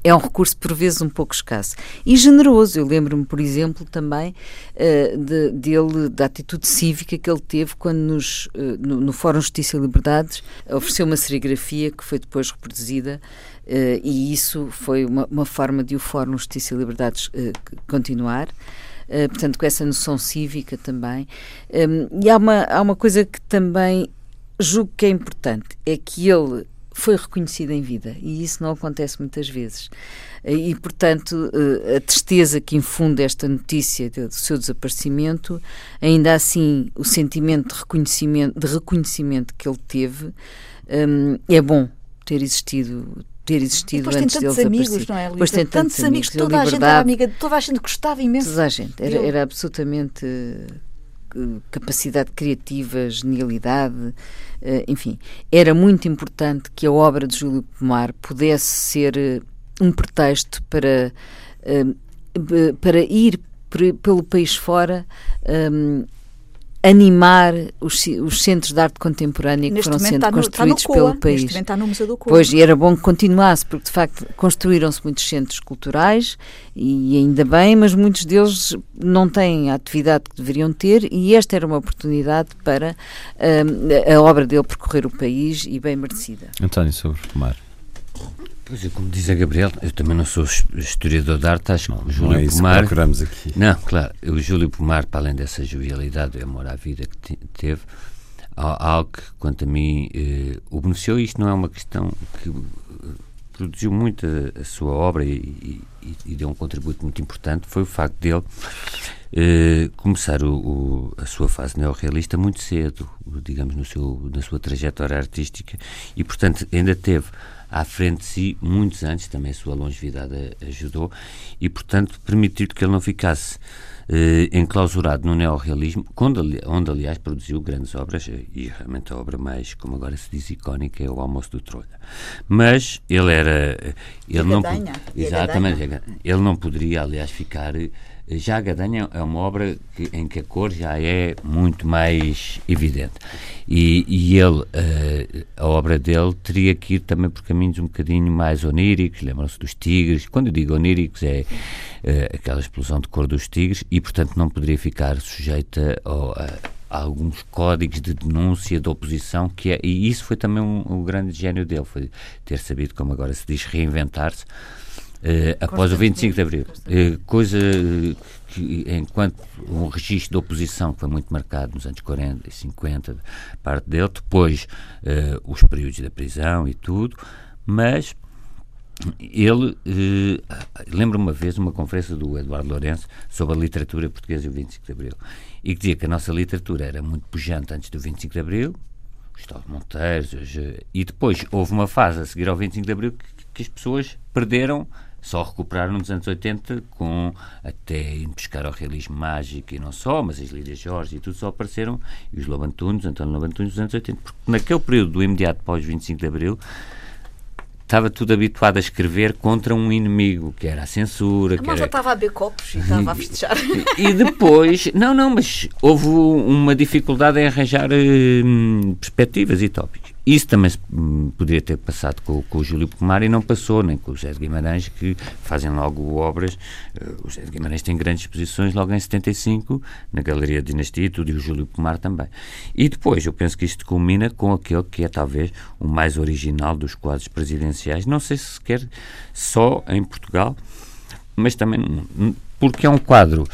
Speaker 4: é um recurso por vezes um pouco escasso. E generoso, eu lembro-me, por exemplo, também uh, de, dele, da atitude cívica que ele teve quando nos, uh, no, no, Fórum Justiça e Liberdades ofereceu uma serigrafia que foi depois reproduzida uh, e isso foi uma, uma, forma de o Fórum Justiça e Liberdades continuar. Uh, portanto, com essa noção cívica também. Um, e há uma, há uma coisa que também julgo que é importante, é que ele foi reconhecido em vida e isso não acontece muitas vezes. E, portanto, eh, a tristeza que infunde esta notícia do seu desaparecimento, ainda assim, o sentimento de reconhecimento, de reconhecimento que ele teve, um, é bom ter existido ter existido
Speaker 1: antes
Speaker 4: deles
Speaker 1: amigos, não é, Depois tem tantos, tantos amigos, toda a, gente era amiga, toda a gente gostava imenso.
Speaker 4: Toda a gente, era, era absolutamente capacidade criativa, genialidade, eh, enfim. Era muito importante que a obra de Júlio Pomar pudesse ser eh, um pretexto para, eh, para ir pelo país fora animar os, os, centros de arte contemporânea que foram sendo construídos
Speaker 1: no,
Speaker 4: pelo país.
Speaker 1: Neste está no Museu do
Speaker 4: Pois, e era bom que continuasse, porque de facto construíram-se muitos centros culturais e ainda bem, mas muitos deles não têm a atividade que deveriam ter e esta era uma oportunidade para um, a obra dele percorrer o país e bem merecida.
Speaker 2: António, sobre o mar.
Speaker 3: Pois é, como diz a Gabriel, eu também não sou historiador de arte, acho que o Júlio
Speaker 2: não é isso
Speaker 3: Pomar.
Speaker 2: Que procuramos aqui.
Speaker 3: Não, claro, o Júlio Pomar, para além dessa jovialidade e amor à vida que teve, há algo que, quanto a mim, eh, o beneficiou. Isto não é uma questão que produziu muito a, a sua obra e, e, e, deu um contributo muito importante foi o facto dele eh, começar o, o, a sua fase neorrealista muito cedo, digamos, no seu, na sua trajetória artística e, portanto, ainda teve à frente de si muitos anos, também a sua longevidade ajudou, e, portanto, permitiu que ele não ficasse eh, enclausurado no neorrealismo, onde, onde, aliás, produziu grandes obras, eh, e realmente a obra mais, como agora se diz, icónica é o Almoço do Trolha. Mas ele era... Eh, ele
Speaker 1: não,
Speaker 3: exatamente, ele não poderia, aliás, ficar já a Gadanha é uma obra que, em que a cor já é muito mais evidente. E, e ele, uh, a obra dele, teria que ir também por caminhos um bocadinho mais oníricos, lembram-se dos tigres. Quando eu digo oníricos, é uh, aquela explosão de cor dos tigres, e portanto não poderia ficar sujeita ao, a, alguns códigos de denúncia, de oposição, que é, e isso foi também um, um grande gênio dele, foi ter sabido, como agora se diz, reinventar-se após o 25 de Abril. Uh, coisa que, enquanto um registro de oposição que foi muito marcado nos anos 40 e 50, parte dele, depois uh, os períodos da prisão e tudo, mas ele lembra uma vez uma conferência do Eduardo Lourenço sobre a literatura portuguesa e o 25 de Abril e que dizia que a nossa literatura era muito pujante antes do 25 de Abril, Gustavo Monteiro, e depois houve uma fase a seguir ao 25 de Abril que, que as pessoas perderam só recuperaram nos anos 80 com até ir pescar ao realismo mágico e não só, mas as Lídias Jorge e tudo só apareceram, e os Lobantunos, António Lobantunos dos anos 80, porque naquele período do imediato pós 25 de Abril estava tudo habituado a escrever contra um inimigo, que era a censura.
Speaker 1: Mas
Speaker 3: já
Speaker 1: estava a beber copos e estava a festejar.
Speaker 3: E depois, não, não, mas houve uma dificuldade em arranjar hum, perspectivas e tópicos. Isso também hum, poderia ter passado com, com, o Júlio Pomar e não passou, nem com o José de Guimarães, que fazem logo obras. Uh, o José de Guimarães tem grandes exposições logo em 75, na Galeria Dinastia e tudo, e o Júlio Pomar também. E depois, eu penso que isto culmina com aquele que é talvez o mais original dos quadros presidenciais, não sei se sequer só em Portugal, mas também porque é um quadro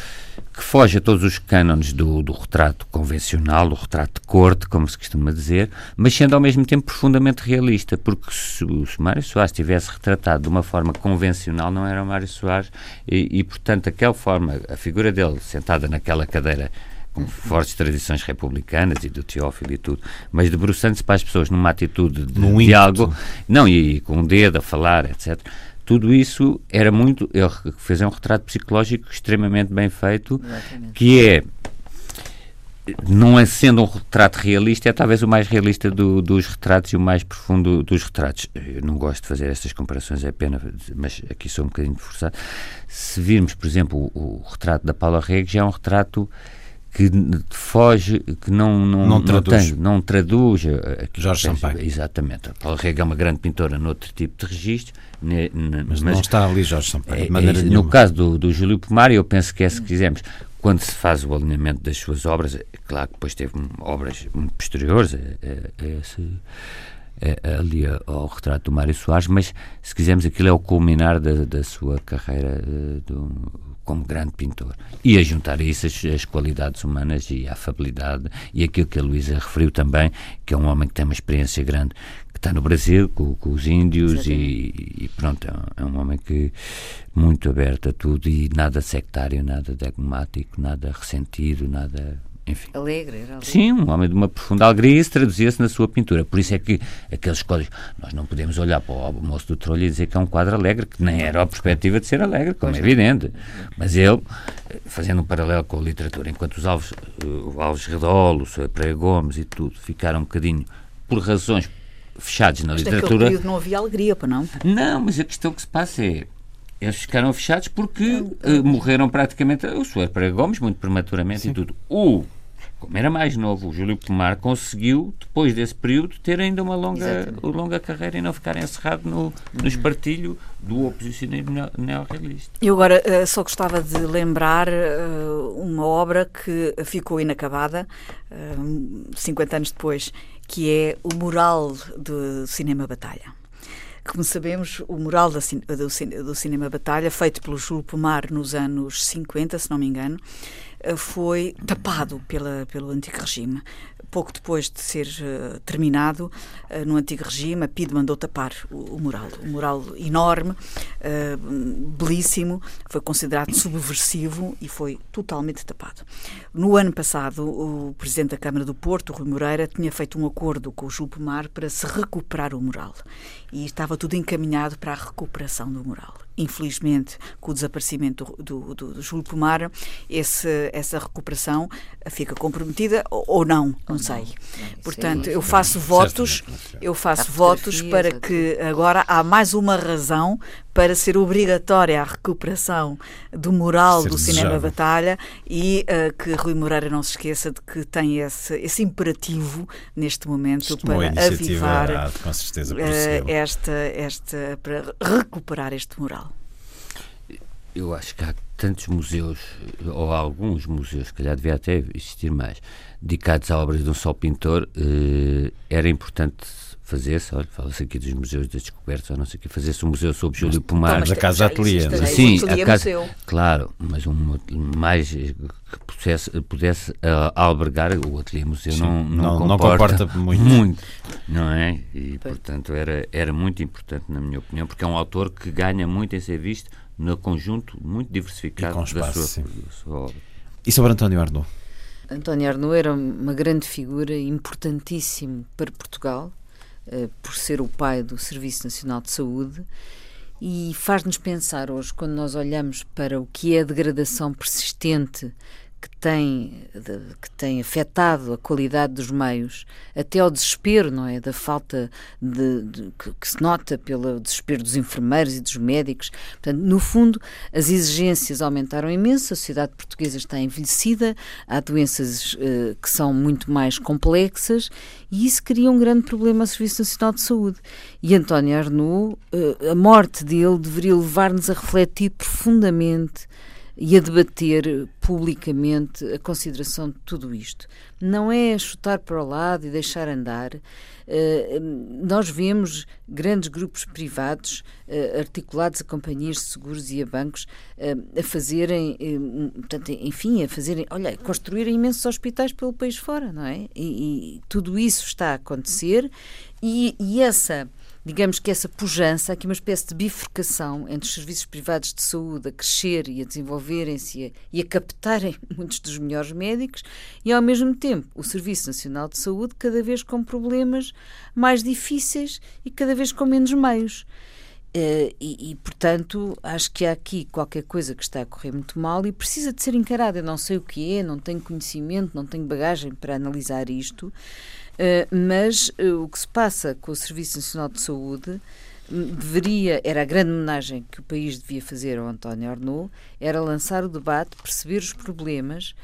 Speaker 3: que foge a todos os cânones do, do, retrato convencional, do retrato de corte, como se costuma dizer, mas sendo ao mesmo tempo profundamente realista, porque se, se Mário Soares tivesse retratado de uma forma convencional, não era o Mário Soares, e, e portanto, aquela forma, a figura dele sentada naquela cadeira com fortes tradições republicanas e do Teófilo e tudo, mas debruçando-se para as pessoas numa atitude de
Speaker 2: Num
Speaker 3: diálogo, não, e, e com o um dedo a falar, etc tudo isso era muito. Ele fez um retrato psicológico extremamente bem feito, Exatamente. que é. Não é sendo um retrato realista, é talvez o mais realista do, dos retratos e o mais profundo dos retratos. Eu não gosto de fazer estas comparações, é pena, mas aqui sou um bocadinho forçado. Se virmos, por exemplo, o, o retrato da Paula Rego, já é um retrato que foge, que não, não,
Speaker 2: não traduz,
Speaker 3: não, tem, não traduz
Speaker 2: aqui, Jorge Sampaio.
Speaker 3: Exatamente. A Paula Rega é uma grande pintora noutro tipo de registro.
Speaker 2: Ne, ne, mas, mas, não está ali Jorge Sampaio,
Speaker 3: maneira é, No caso do, do Júlio Pomar, eu penso que é, se quisermos, quando se faz o alinhamento das suas obras, é claro que depois teve obras muito posteriores a, esse ali ao retrato do Mário Soares, mas se quisermos aquilo é o culminar da, da sua carreira do, como grande pintor. E a juntar a isso as, as, qualidades humanas e a afabilidade e aquilo que a Luísa referiu também, que é um homem que tem uma experiência grande, que está no Brasil com, com os índios e, e, pronto, é um, é um, homem que muito aberto a tudo e nada sectário, nada dogmático, nada ressentido, nada enfim.
Speaker 4: Alegre, era alegre.
Speaker 3: Sim, um homem de uma profunda alegria e isso traduzia-se na sua pintura. Por isso é que aqueles códigos. Nós não podemos olhar para o moço do trolho e dizer que é um quadro alegre, que nem era a perspectiva de ser alegre, como é evidente. Mas ele, fazendo um paralelo com a literatura, enquanto os Alves, o Alves Redolo, o Sr. Pereira Gomes e tudo ficaram um bocadinho, por razões fechados na
Speaker 1: mas
Speaker 3: literatura.
Speaker 1: Período não havia alegria, para não?
Speaker 3: Não, mas a questão que se passa é eles ficaram fechados porque uh, morreram praticamente o Sr. Pereira Gomes, muito prematuramente Sim. e tudo. O como era mais novo, o Júlio Pomar conseguiu, depois desse período, ter ainda uma longa, longa carreira e não ficar encerrado no, no espartilho do oposicionismo neorrealista.
Speaker 1: Eu agora uh, só gostava de lembrar uh, uma obra que ficou inacabada, uh, eh, 50 anos depois, que é o mural do Cinema Batalha. Como sabemos, o mural do, Cinema Batalha, feito pelo Júlio Pomar nos anos 50, se não me engano, foi tapado pela, pelo antigo regime pouco depois de ser uh, terminado, uh, no antigo regime, a PID mandou tapar o, o mural. Um mural enorme, uh, belíssimo, foi considerado subversivo e foi totalmente tapado. No ano passado, o Presidente da Câmara do Porto, Rui Moreira, tinha feito um acordo com o Júlio Pomar para se recuperar o mural. E estava tudo encaminhado para a recuperação do mural. Infelizmente, com o desaparecimento do, do, do, Júlio Pomar, esse, essa recuperação fica comprometida ou, ou não, não sei. Portanto, eu faço votos, eu faço votos para que agora há mais uma razão para ser obrigatória a recuperação do moral do cinema batalha e uh, que Rui Moreira não se esqueça de que tem esse, esse imperativo neste momento para avivar
Speaker 2: com certeza, uh,
Speaker 1: esta, esta para recuperar este moral.
Speaker 3: Eu acho que há tantos museus, ou alguns museus, se calhar devia até existir mais, dedicados a obras de um só pintor, uh, era importante fazer-se, olha, fala-se aqui dos museus das descobertas, ou não sei o que, fazer-se um museu sobre Júlio Pomar.
Speaker 2: Mas a Casa Ateliê,
Speaker 3: não é? Sim, a casa, claro, mas um mais que pudesse, pudesse uh, albergar o Ateliê Museu Sim, não, não, não, comporta, não comporta muito. muito. Não é? E, portanto, era, era muito importante, na minha opinião, porque é um autor que ganha muito em ser visto no conjunto muito diversificado espaço, da, sua, da sua obra.
Speaker 2: E sobre António Arnaud?
Speaker 4: António Arnaud era uma grande figura, importantíssimo para Portugal, por ser o pai do Serviço Nacional de Saúde e faz-nos pensar hoje, quando nós olhamos para o que é a degradação persistente que tem, que tem afetado a qualidade dos meios, até ao desespero, não é? Da falta de, de que, que, se nota pelo desespero dos enfermeiros e dos médicos. Portanto, no fundo, as exigências aumentaram imenso, a sociedade portuguesa está envelhecida, há doenças uh, que são muito mais complexas e isso cria um grande problema ao Serviço Nacional de Saúde. E António Arnoux, uh, a morte dele deveria levar-nos a refletir profundamente e a debater publicamente a consideração de tudo isto. Não é chutar para o lado e deixar andar. Uh, nós vemos grandes grupos privados uh, articulados a companhias de seguros e a bancos uh, a fazerem, portanto, enfim, a fazerem, olha, construir imensos hospitais pelo país fora, não é? E, e tudo isso está a acontecer e, e essa digamos que essa pujança, aqui uma espécie de bifurcação entre os serviços privados de saúde a crescer e a desenvolverem-se e a captarem muitos dos melhores médicos e, ao mesmo tempo, o Serviço Nacional de Saúde cada vez com problemas mais difíceis e cada vez com menos meios. Uh, e, e, portanto, acho que há aqui qualquer coisa que está a correr muito mal e precisa de ser encarada. Eu não sei o que é, não tenho conhecimento, não tenho bagagem para analisar isto, mas eh, o que se passa com o Serviço Nacional de Saúde hum, deveria, era a grande homenagem que o país devia fazer ao António Arnaud, era lançar o debate, perceber os problemas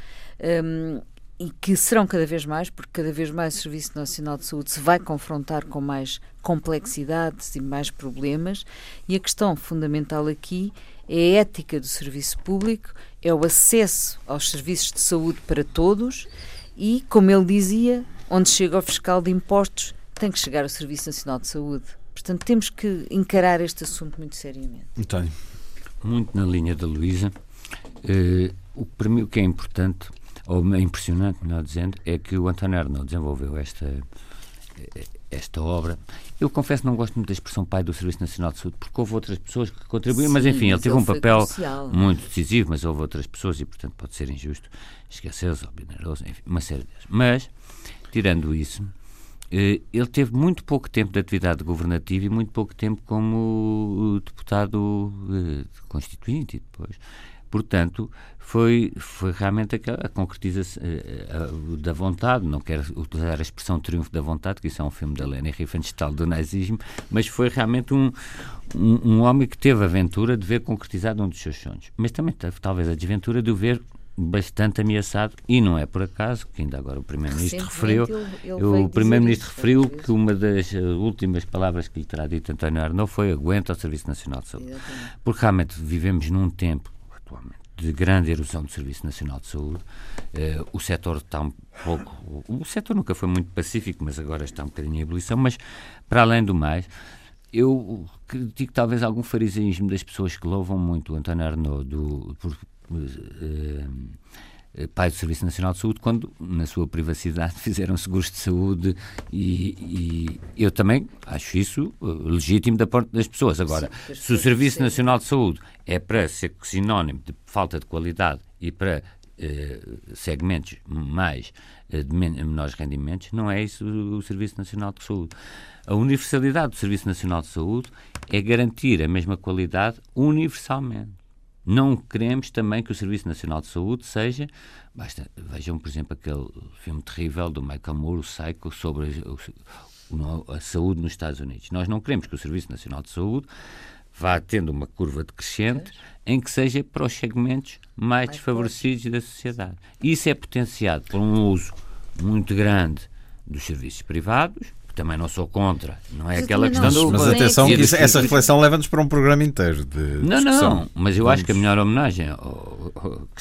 Speaker 4: um, e que serão cada vez mais, porque cada vez mais o Serviço Nacional de Saúde se vai confrontar com mais complexidades e mais problemas, e a questão fundamental aqui é a ética do serviço público, é o acesso aos serviços de saúde para todos e, como ele dizia, onde chega o fiscal de impostos, tem que chegar o Serviço Nacional de Saúde. Portanto, temos que encarar este assunto muito seriamente.
Speaker 2: António.
Speaker 3: Muito na linha da Luísa. Uh, o, para mim, o que é importante, ou é impressionante, melhor dizendo, é que o António Arnaud desenvolveu esta, esta obra. Eu confesso que não gosto muito da expressão pai do Serviço Nacional de Saúde, porque houve outras pessoas que contribuíram, mas enfim, ele teve um papel crucial. muito decisivo, mas houve outras pessoas e, portanto, pode ser injusto esquecer-se ou enfim, uma série delas. Mas tirando isso, eh, ele teve muito pouco tempo de atividade governativa e muito pouco tempo como deputado eh, constituinte depois. Portanto, foi, foi realmente a, a concretização eh, da vontade, não quero utilizar a expressão triunfo da vontade, que isso é um filme da Leni Riefenstahl do nazismo, mas foi realmente um, um, um, homem que teve a aventura de ver concretizado um dos seus sonhos. Mas também teve talvez a desventura de o ver bastante ameaçado e não é por acaso que ainda agora o primeiro-ministro referiu ele, ele o primeiro-ministro referiu que uma das eh, últimas palavras que lhe terá dito António Arnaud foi aguenta ao Serviço Nacional de Saúde. Exatamente. porque realmente vivemos num tempo atualmente de grande erosão do Serviço Nacional de Saúde. Uh, o setor está um pouco o setor nunca foi muito pacífico mas agora está um bocadinho em ebulição. Mas para além do mais eu critico talvez algum fariseísmo das pessoas que louvam muito o António Arnaud do, por, Uh, eh, pai do Serviço Nacional de Saúde quando, na sua privacidade, fizeram seguros de saúde e, e eu também acho isso eh, legítimo da parte das pessoas. Agora, Sim, se o Serviço Nacional de Saúde é para ser sinónimo de falta de qualidade e para eh, segmentos mais eh, de menores rendimentos, não é isso o Serviço Nacional de Saúde. A universalidade do Serviço Nacional de Saúde é garantir a mesma qualidade universalmente. Não queremos também que o Serviço Nacional de Saúde seja. Basta, vejam, por exemplo, aquele filme terrível do Michael Moore, o Psycho, sobre a, a saúde nos Estados Unidos. Nós não queremos que o Serviço Nacional de Saúde vá tendo uma curva decrescente em que seja para os segmentos mais, desfavorecidos da sociedade. Isso é potenciado por um uso muito grande dos serviços privados, também não sou contra. Não é aquela questão do.
Speaker 2: Mas atenção, que isso, essa reflexão leva-nos para um programa inteiro de.
Speaker 3: Não,
Speaker 2: discussão.
Speaker 3: não, mas eu Vamos... acho que a melhor homenagem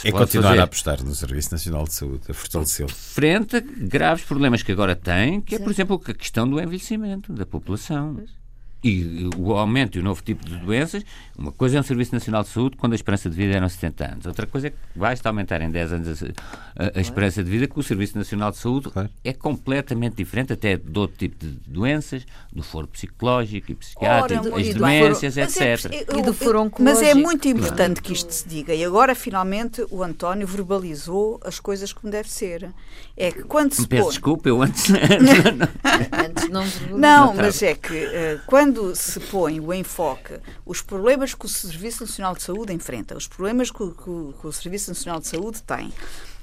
Speaker 2: é continuar fazer... a apostar no Serviço Nacional de Saúde, a fortalecê-lo.
Speaker 3: Frente a graves problemas que agora tem, que é, por exemplo, a questão do envelhecimento da população. Pois e o aumento e o novo tipo de doenças, uma coisa é um Serviço Nacional de Saúde quando a esperança de vida eram 70 anos, outra coisa é que vai-se aumentar em 10 anos a, a, a esperança de vida, que o Serviço Nacional de Saúde claro. é completamente diferente, até de outro tipo de doenças, do foro psicológico e psiquiátrico, Ora, as demências, etc.
Speaker 1: É, e do foro Mas é muito importante que isto se diga, e agora finalmente o António verbalizou as coisas como deve ser. É que quando se.
Speaker 3: Peço põe... desculpa, eu antes.
Speaker 1: antes não Não, mas é que uh, quando quando se põe o enfoque, os problemas que o Serviço Nacional de Saúde enfrenta, os problemas que, que, que o Serviço Nacional de Saúde tem,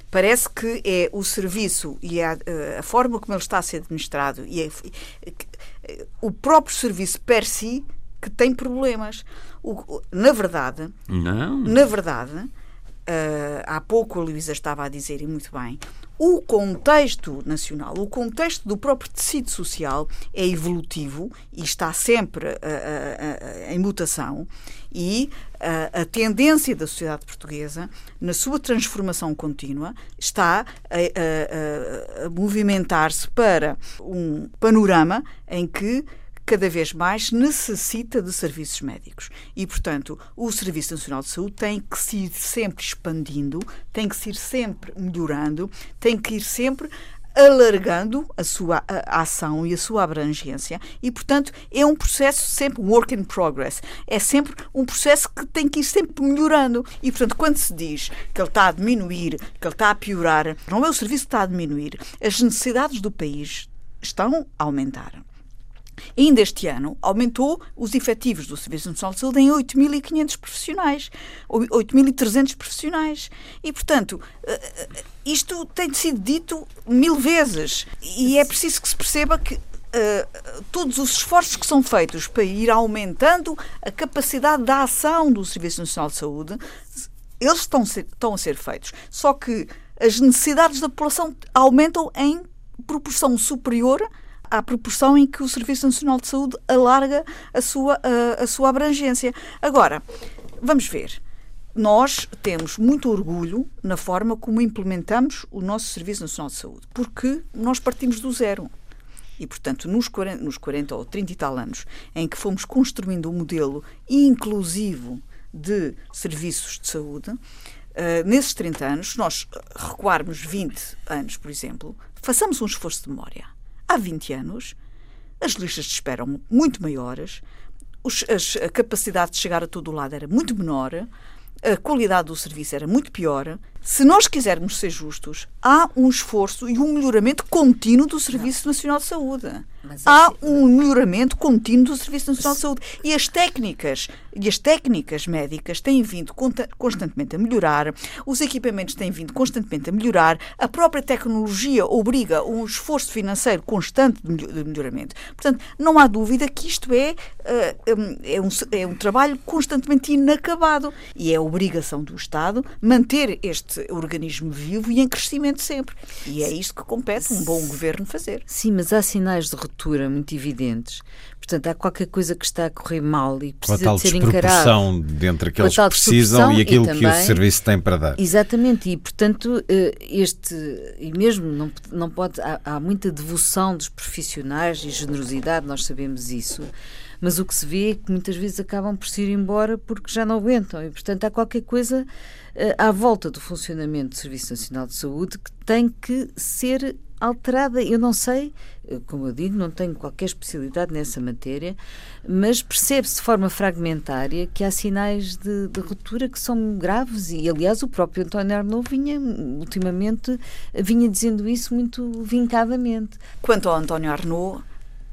Speaker 1: parece que é o serviço e a, a, forma como ele está a ser administrado e a, o próprio serviço per si que tem problemas. O, na verdade,
Speaker 3: não.
Speaker 1: na verdade, uh, há pouco a Luísa estava a dizer e muito bem, o contexto nacional, o contexto do próprio tecido social é evolutivo e está sempre uh, uh, uh, em mutação e a tendência da sociedade portuguesa, na sua transformação contínua, está a, a, a movimentar-se para um panorama em que cada vez mais necessita de serviços médicos. E, portanto, o Serviço Nacional de Saúde tem que se ir sempre expandindo, tem que se ir sempre melhorando, tem que ir sempre alargando a sua a, a ação e a sua abrangência e, portanto, é um processo sempre work in progress. É sempre um processo que tem que ir sempre melhorando. E, portanto, quando se diz que ele está a diminuir, que ele está a piorar, não é o serviço que está a diminuir. As necessidades do país estão a aumentar. Ainda este ano, aumentou os efetivos do Serviço Nacional de Saúde em 8.500 profissionais, 8.300 profissionais. E, portanto, eh, eh, isto tem sido dito mil vezes. E é preciso que se perceba que Uh, todos os esforços que são feitos para ir aumentando a capacidade da ação do Serviço Nacional de Saúde, eles estão, estão a ser feitos. Só que as necessidades da população aumentam em proporção superior à proporção em que o Serviço Nacional de Saúde alarga a sua, a, a sua abrangência. Agora, vamos ver. Nós temos muito orgulho na forma como implementamos o nosso Serviço Nacional de Saúde, porque nós partimos do zero. E, portanto, nos 40, nos 40 ou 30 e tal anos em que fomos construindo um modelo inclusivo de serviços de saúde, uh, nesses 30 anos, nós recuarmos 20 anos, por exemplo, façamos um esforço de memória há 20 anos, as listas de espera eram muito maiores, os, as, a capacidade de chegar a todo o lado era muito menor, a qualidade do serviço era muito pior. Se nós quisermos ser justos, há um esforço e um melhoramento contínuo do Serviço Nacional de Saúde. Mas há assim, um melhoramento contínuo do Serviço Nacional de Saúde. E as técnicas, e as técnicas médicas têm vindo constantemente a melhorar, os equipamentos têm vindo constantemente a melhorar, a própria tecnologia obriga um esforço financeiro constante de melhoramento. Portanto, não há dúvida que isto é, eh, é, um, é um trabalho constantemente inacabado e é obrigação do Estado manter este organismo vivo e em crescimento sempre. E é isto que compete um bom governo fazer.
Speaker 4: Sim, mas há sinais de ruptura muito evidentes. Portanto, há qualquer coisa que está a correr mal e precisa
Speaker 2: tal
Speaker 4: de ser encarado.
Speaker 2: entre aqueles que precisam e aquilo e também, que o serviço tem para dar.
Speaker 4: Exatamente, e portanto, eh, este, e mesmo não, não pode, há, há muita devoção dos profissionais e generosidade, nós sabemos isso, mas o que se vê é que muitas vezes acabam por se ir embora porque já não aguentam e, portanto, há qualquer coisa uh, à volta do funcionamento do Serviço Nacional de Saúde que tem que ser alterada. Eu não sei, eh, como eu digo, não tenho qualquer especialidade nessa matéria, mas percebe-se de forma fragmentária que há sinais de, de, ruptura que são graves e, aliás, o próprio António Arnaud vinha, ultimamente, vinha dizendo isso muito vincadamente.
Speaker 1: Quanto ao António Arnaud,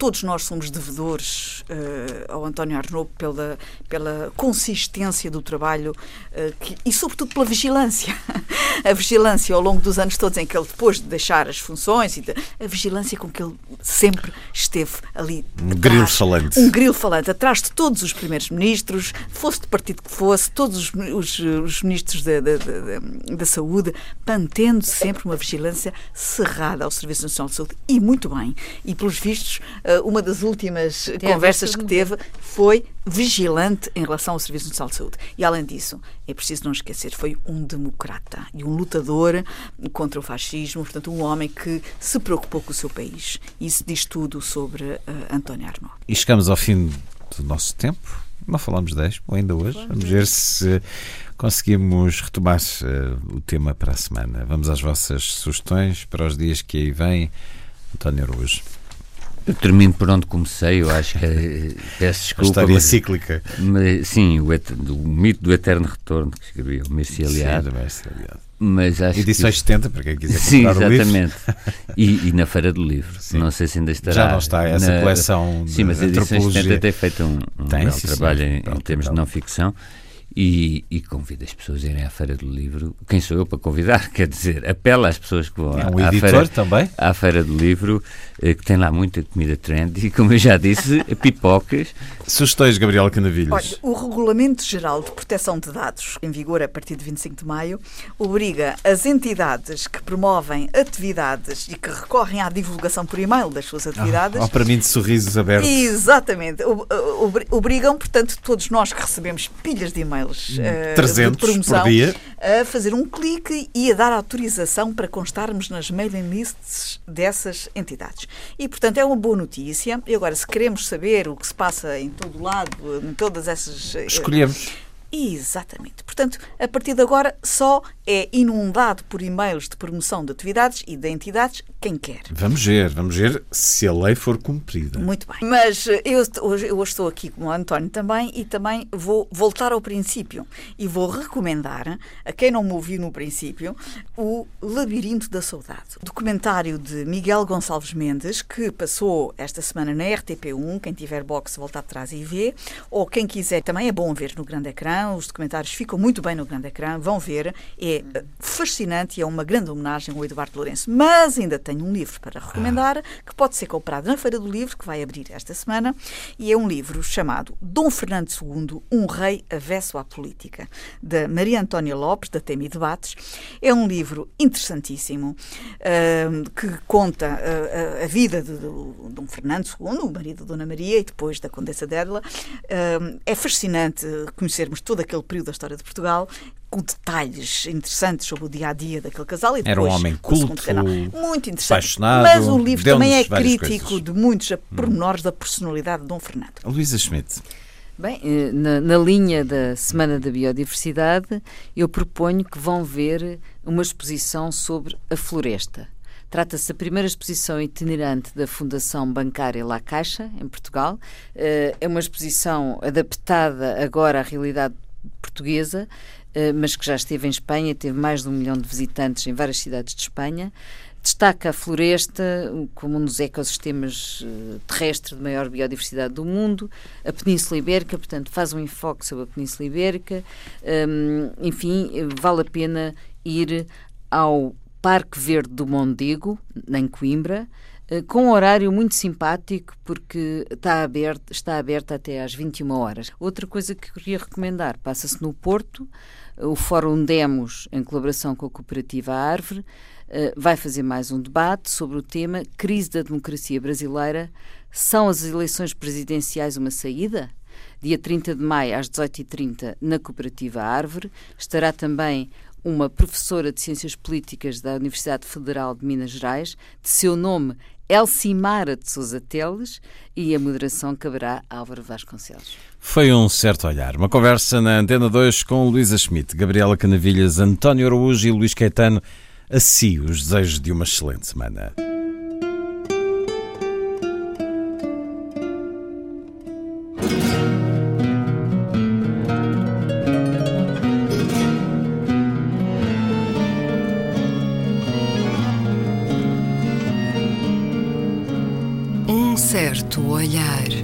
Speaker 1: todos nós somos devedores uh, ao António Arnaud pela, pela consistência do trabalho uh, que, e, sobretudo, pela vigilância. a vigilância ao longo dos anos todos em que ele, depois de deixar as funções, e de, a vigilância com que ele sempre esteve ali.
Speaker 2: Um atrás, grilo falante.
Speaker 1: Um grilo falante, atrás de todos os primeiros ministros, fosse de partido que fosse, todos os, os, os ministros da, da, da, da Saúde, mantendo sempre uma vigilância cerrada ao Serviço Nacional de Saúde. E muito bem. E, pelos vistos, uma das últimas Tem conversas que teve foi vigilante em relação ao Serviço Nacional de Saúde. E, além disso, é preciso não esquecer, foi um democrata e um lutador contra o fascismo, portanto, um homem que se preocupou com o seu país. Isso diz tudo sobre uh, António Arnaud.
Speaker 2: E chegamos ao fim do nosso tempo. Não falamos 10, ou ainda hoje. Vamos ver se conseguimos retomar uh, o tema para a semana. Vamos às vossas sugestões para os dias que aí vêm. António Araújo.
Speaker 3: Eu termino por onde comecei, eu acho que é, peço desculpa. A
Speaker 2: história mas, cíclica.
Speaker 3: Mas, sim, o, o, mito do eterno retorno que escreveu o Messi Aliado. Mas acho
Speaker 2: Edições que... 70, para quem quiser comprar
Speaker 3: Sim, exatamente. E, e, na Feira do Livro. Sim. Não sei se ainda estará.
Speaker 2: Já não está essa
Speaker 3: na...
Speaker 2: coleção.
Speaker 3: Sim, mas a Edições 70 tem feito um, um tem, belo sim, trabalho sim, em, em termos de não ficção. E, e convido as pessoas a irem à Feira do Livro. Quem sou eu para convidar? Quer dizer, apela às pessoas que vão
Speaker 2: é um
Speaker 3: à,
Speaker 2: editor
Speaker 3: feira,
Speaker 2: também?
Speaker 3: à Feira do Livro, eh, que tem lá muita comida trendy, e como eu já disse, pipocas.
Speaker 2: Sugestões, Gabriela Canavilhas?
Speaker 1: Olha, o Regulamento Geral de Proteção de Dados, em vigor a partir de 25 de maio, obriga as entidades que promovem atividades e que recorrem à divulgação por e-mail das suas atividades.
Speaker 2: Oh, oh, para mim, de sorrisos abertos.
Speaker 1: Exatamente. Obrigam, portanto, todos nós que recebemos pilhas de e-mail e-mails uh,
Speaker 2: 300 de promoção por dia.
Speaker 1: a fazer um clique e a dar autorização para constarmos nas mailing lists dessas entidades. E, portanto, é uma boa notícia. E agora, se queremos saber o que se passa em todo o lado, em todas essas.
Speaker 2: Eh, Escolhemos.
Speaker 1: Exatamente. Portanto, a partir de agora só é inundado por e-mails de promoção de atividades e de entidades quem quer.
Speaker 2: Vamos ver, vamos ver se a lei for cumprida.
Speaker 1: Muito bem. Mas eu hoje, eu hoje estou aqui com o António também e também vou voltar ao princípio e vou recomendar a quem não me ouviu no princípio o Labirinto da Saudade. Documentário de Miguel Gonçalves Mendes que passou esta semana na RTP1. Quem tiver box volta atrás e vê. Ou quem quiser também é bom ver no grande ecrã. Os documentários ficam muito bem no grande ecrã. Vão ver. É eh, fascinante e é uma grande homenagem ao Eduardo Lourenço. Mas ainda tenho um livro para recomendar ah. que pode ser comprado na Feira do Livro, que vai abrir esta semana, e é um livro chamado Dom Fernando II, um rei avesso à política, da Maria Antónia Lopes, da Temi Debates. É um livro interessantíssimo uh, que conta uh, a vida de, de, Dom Fernando II, o marido de Dona Maria e depois da Condessa dela. Uh, é fascinante conhecermos todo aquele período da história de Portugal com detalhes interessantes sobre o dia a dia daquele casal. E
Speaker 2: Era um homem culto,
Speaker 1: muito interessante. Mas o livro também é crítico coisas. de muitos pormenores hum. da personalidade de Dom Fernando.
Speaker 2: Luísa Schmidt.
Speaker 4: Bem, eh, na, na, linha da Semana da Biodiversidade, eu proponho que vão ver uma exposição sobre a floresta. Trata-se da primeira exposição itinerante da Fundação Bancária La Caixa, em Portugal. Eh, é uma exposição adaptada agora à realidade portuguesa, eh, mas que já esteve em Espanha, teve mais de um milhão de visitantes em várias cidades de Espanha. Destaca a floresta como um dos ecossistemas eh, terrestres de maior biodiversidade do mundo, a Península Ibérica, portanto, faz um enfoque sobre a Península Ibérica. Um, enfim, vale a pena ir ao Parque Verde do Mondego, em Coimbra, eh, com um horário muito simpático, porque está aberto, está aberto até às 21 horas. Outra coisa que queria recomendar, passa-se no Porto, o Fórum Demos, em colaboração com a Cooperativa Árvore, eh, vai fazer mais um debate sobre o tema Crise da Democracia Brasileira. São as eleições presidenciais uma saída? Dia 30 de maio, às 18h30, na Cooperativa Árvore. Estará também uma professora de Ciências Políticas da Universidade Federal de Minas Gerais. De seu nome Elcimara de Sousa Teles e a moderação caberá a Álvaro Vasconcelos.
Speaker 2: Foi um certo olhar. Uma conversa na Antena 2 com Luísa Schmidt, Gabriela Canavilhas, António Araújo e Luís Caetano. A si os desejos de uma excelente semana.
Speaker 5: Certo olhar.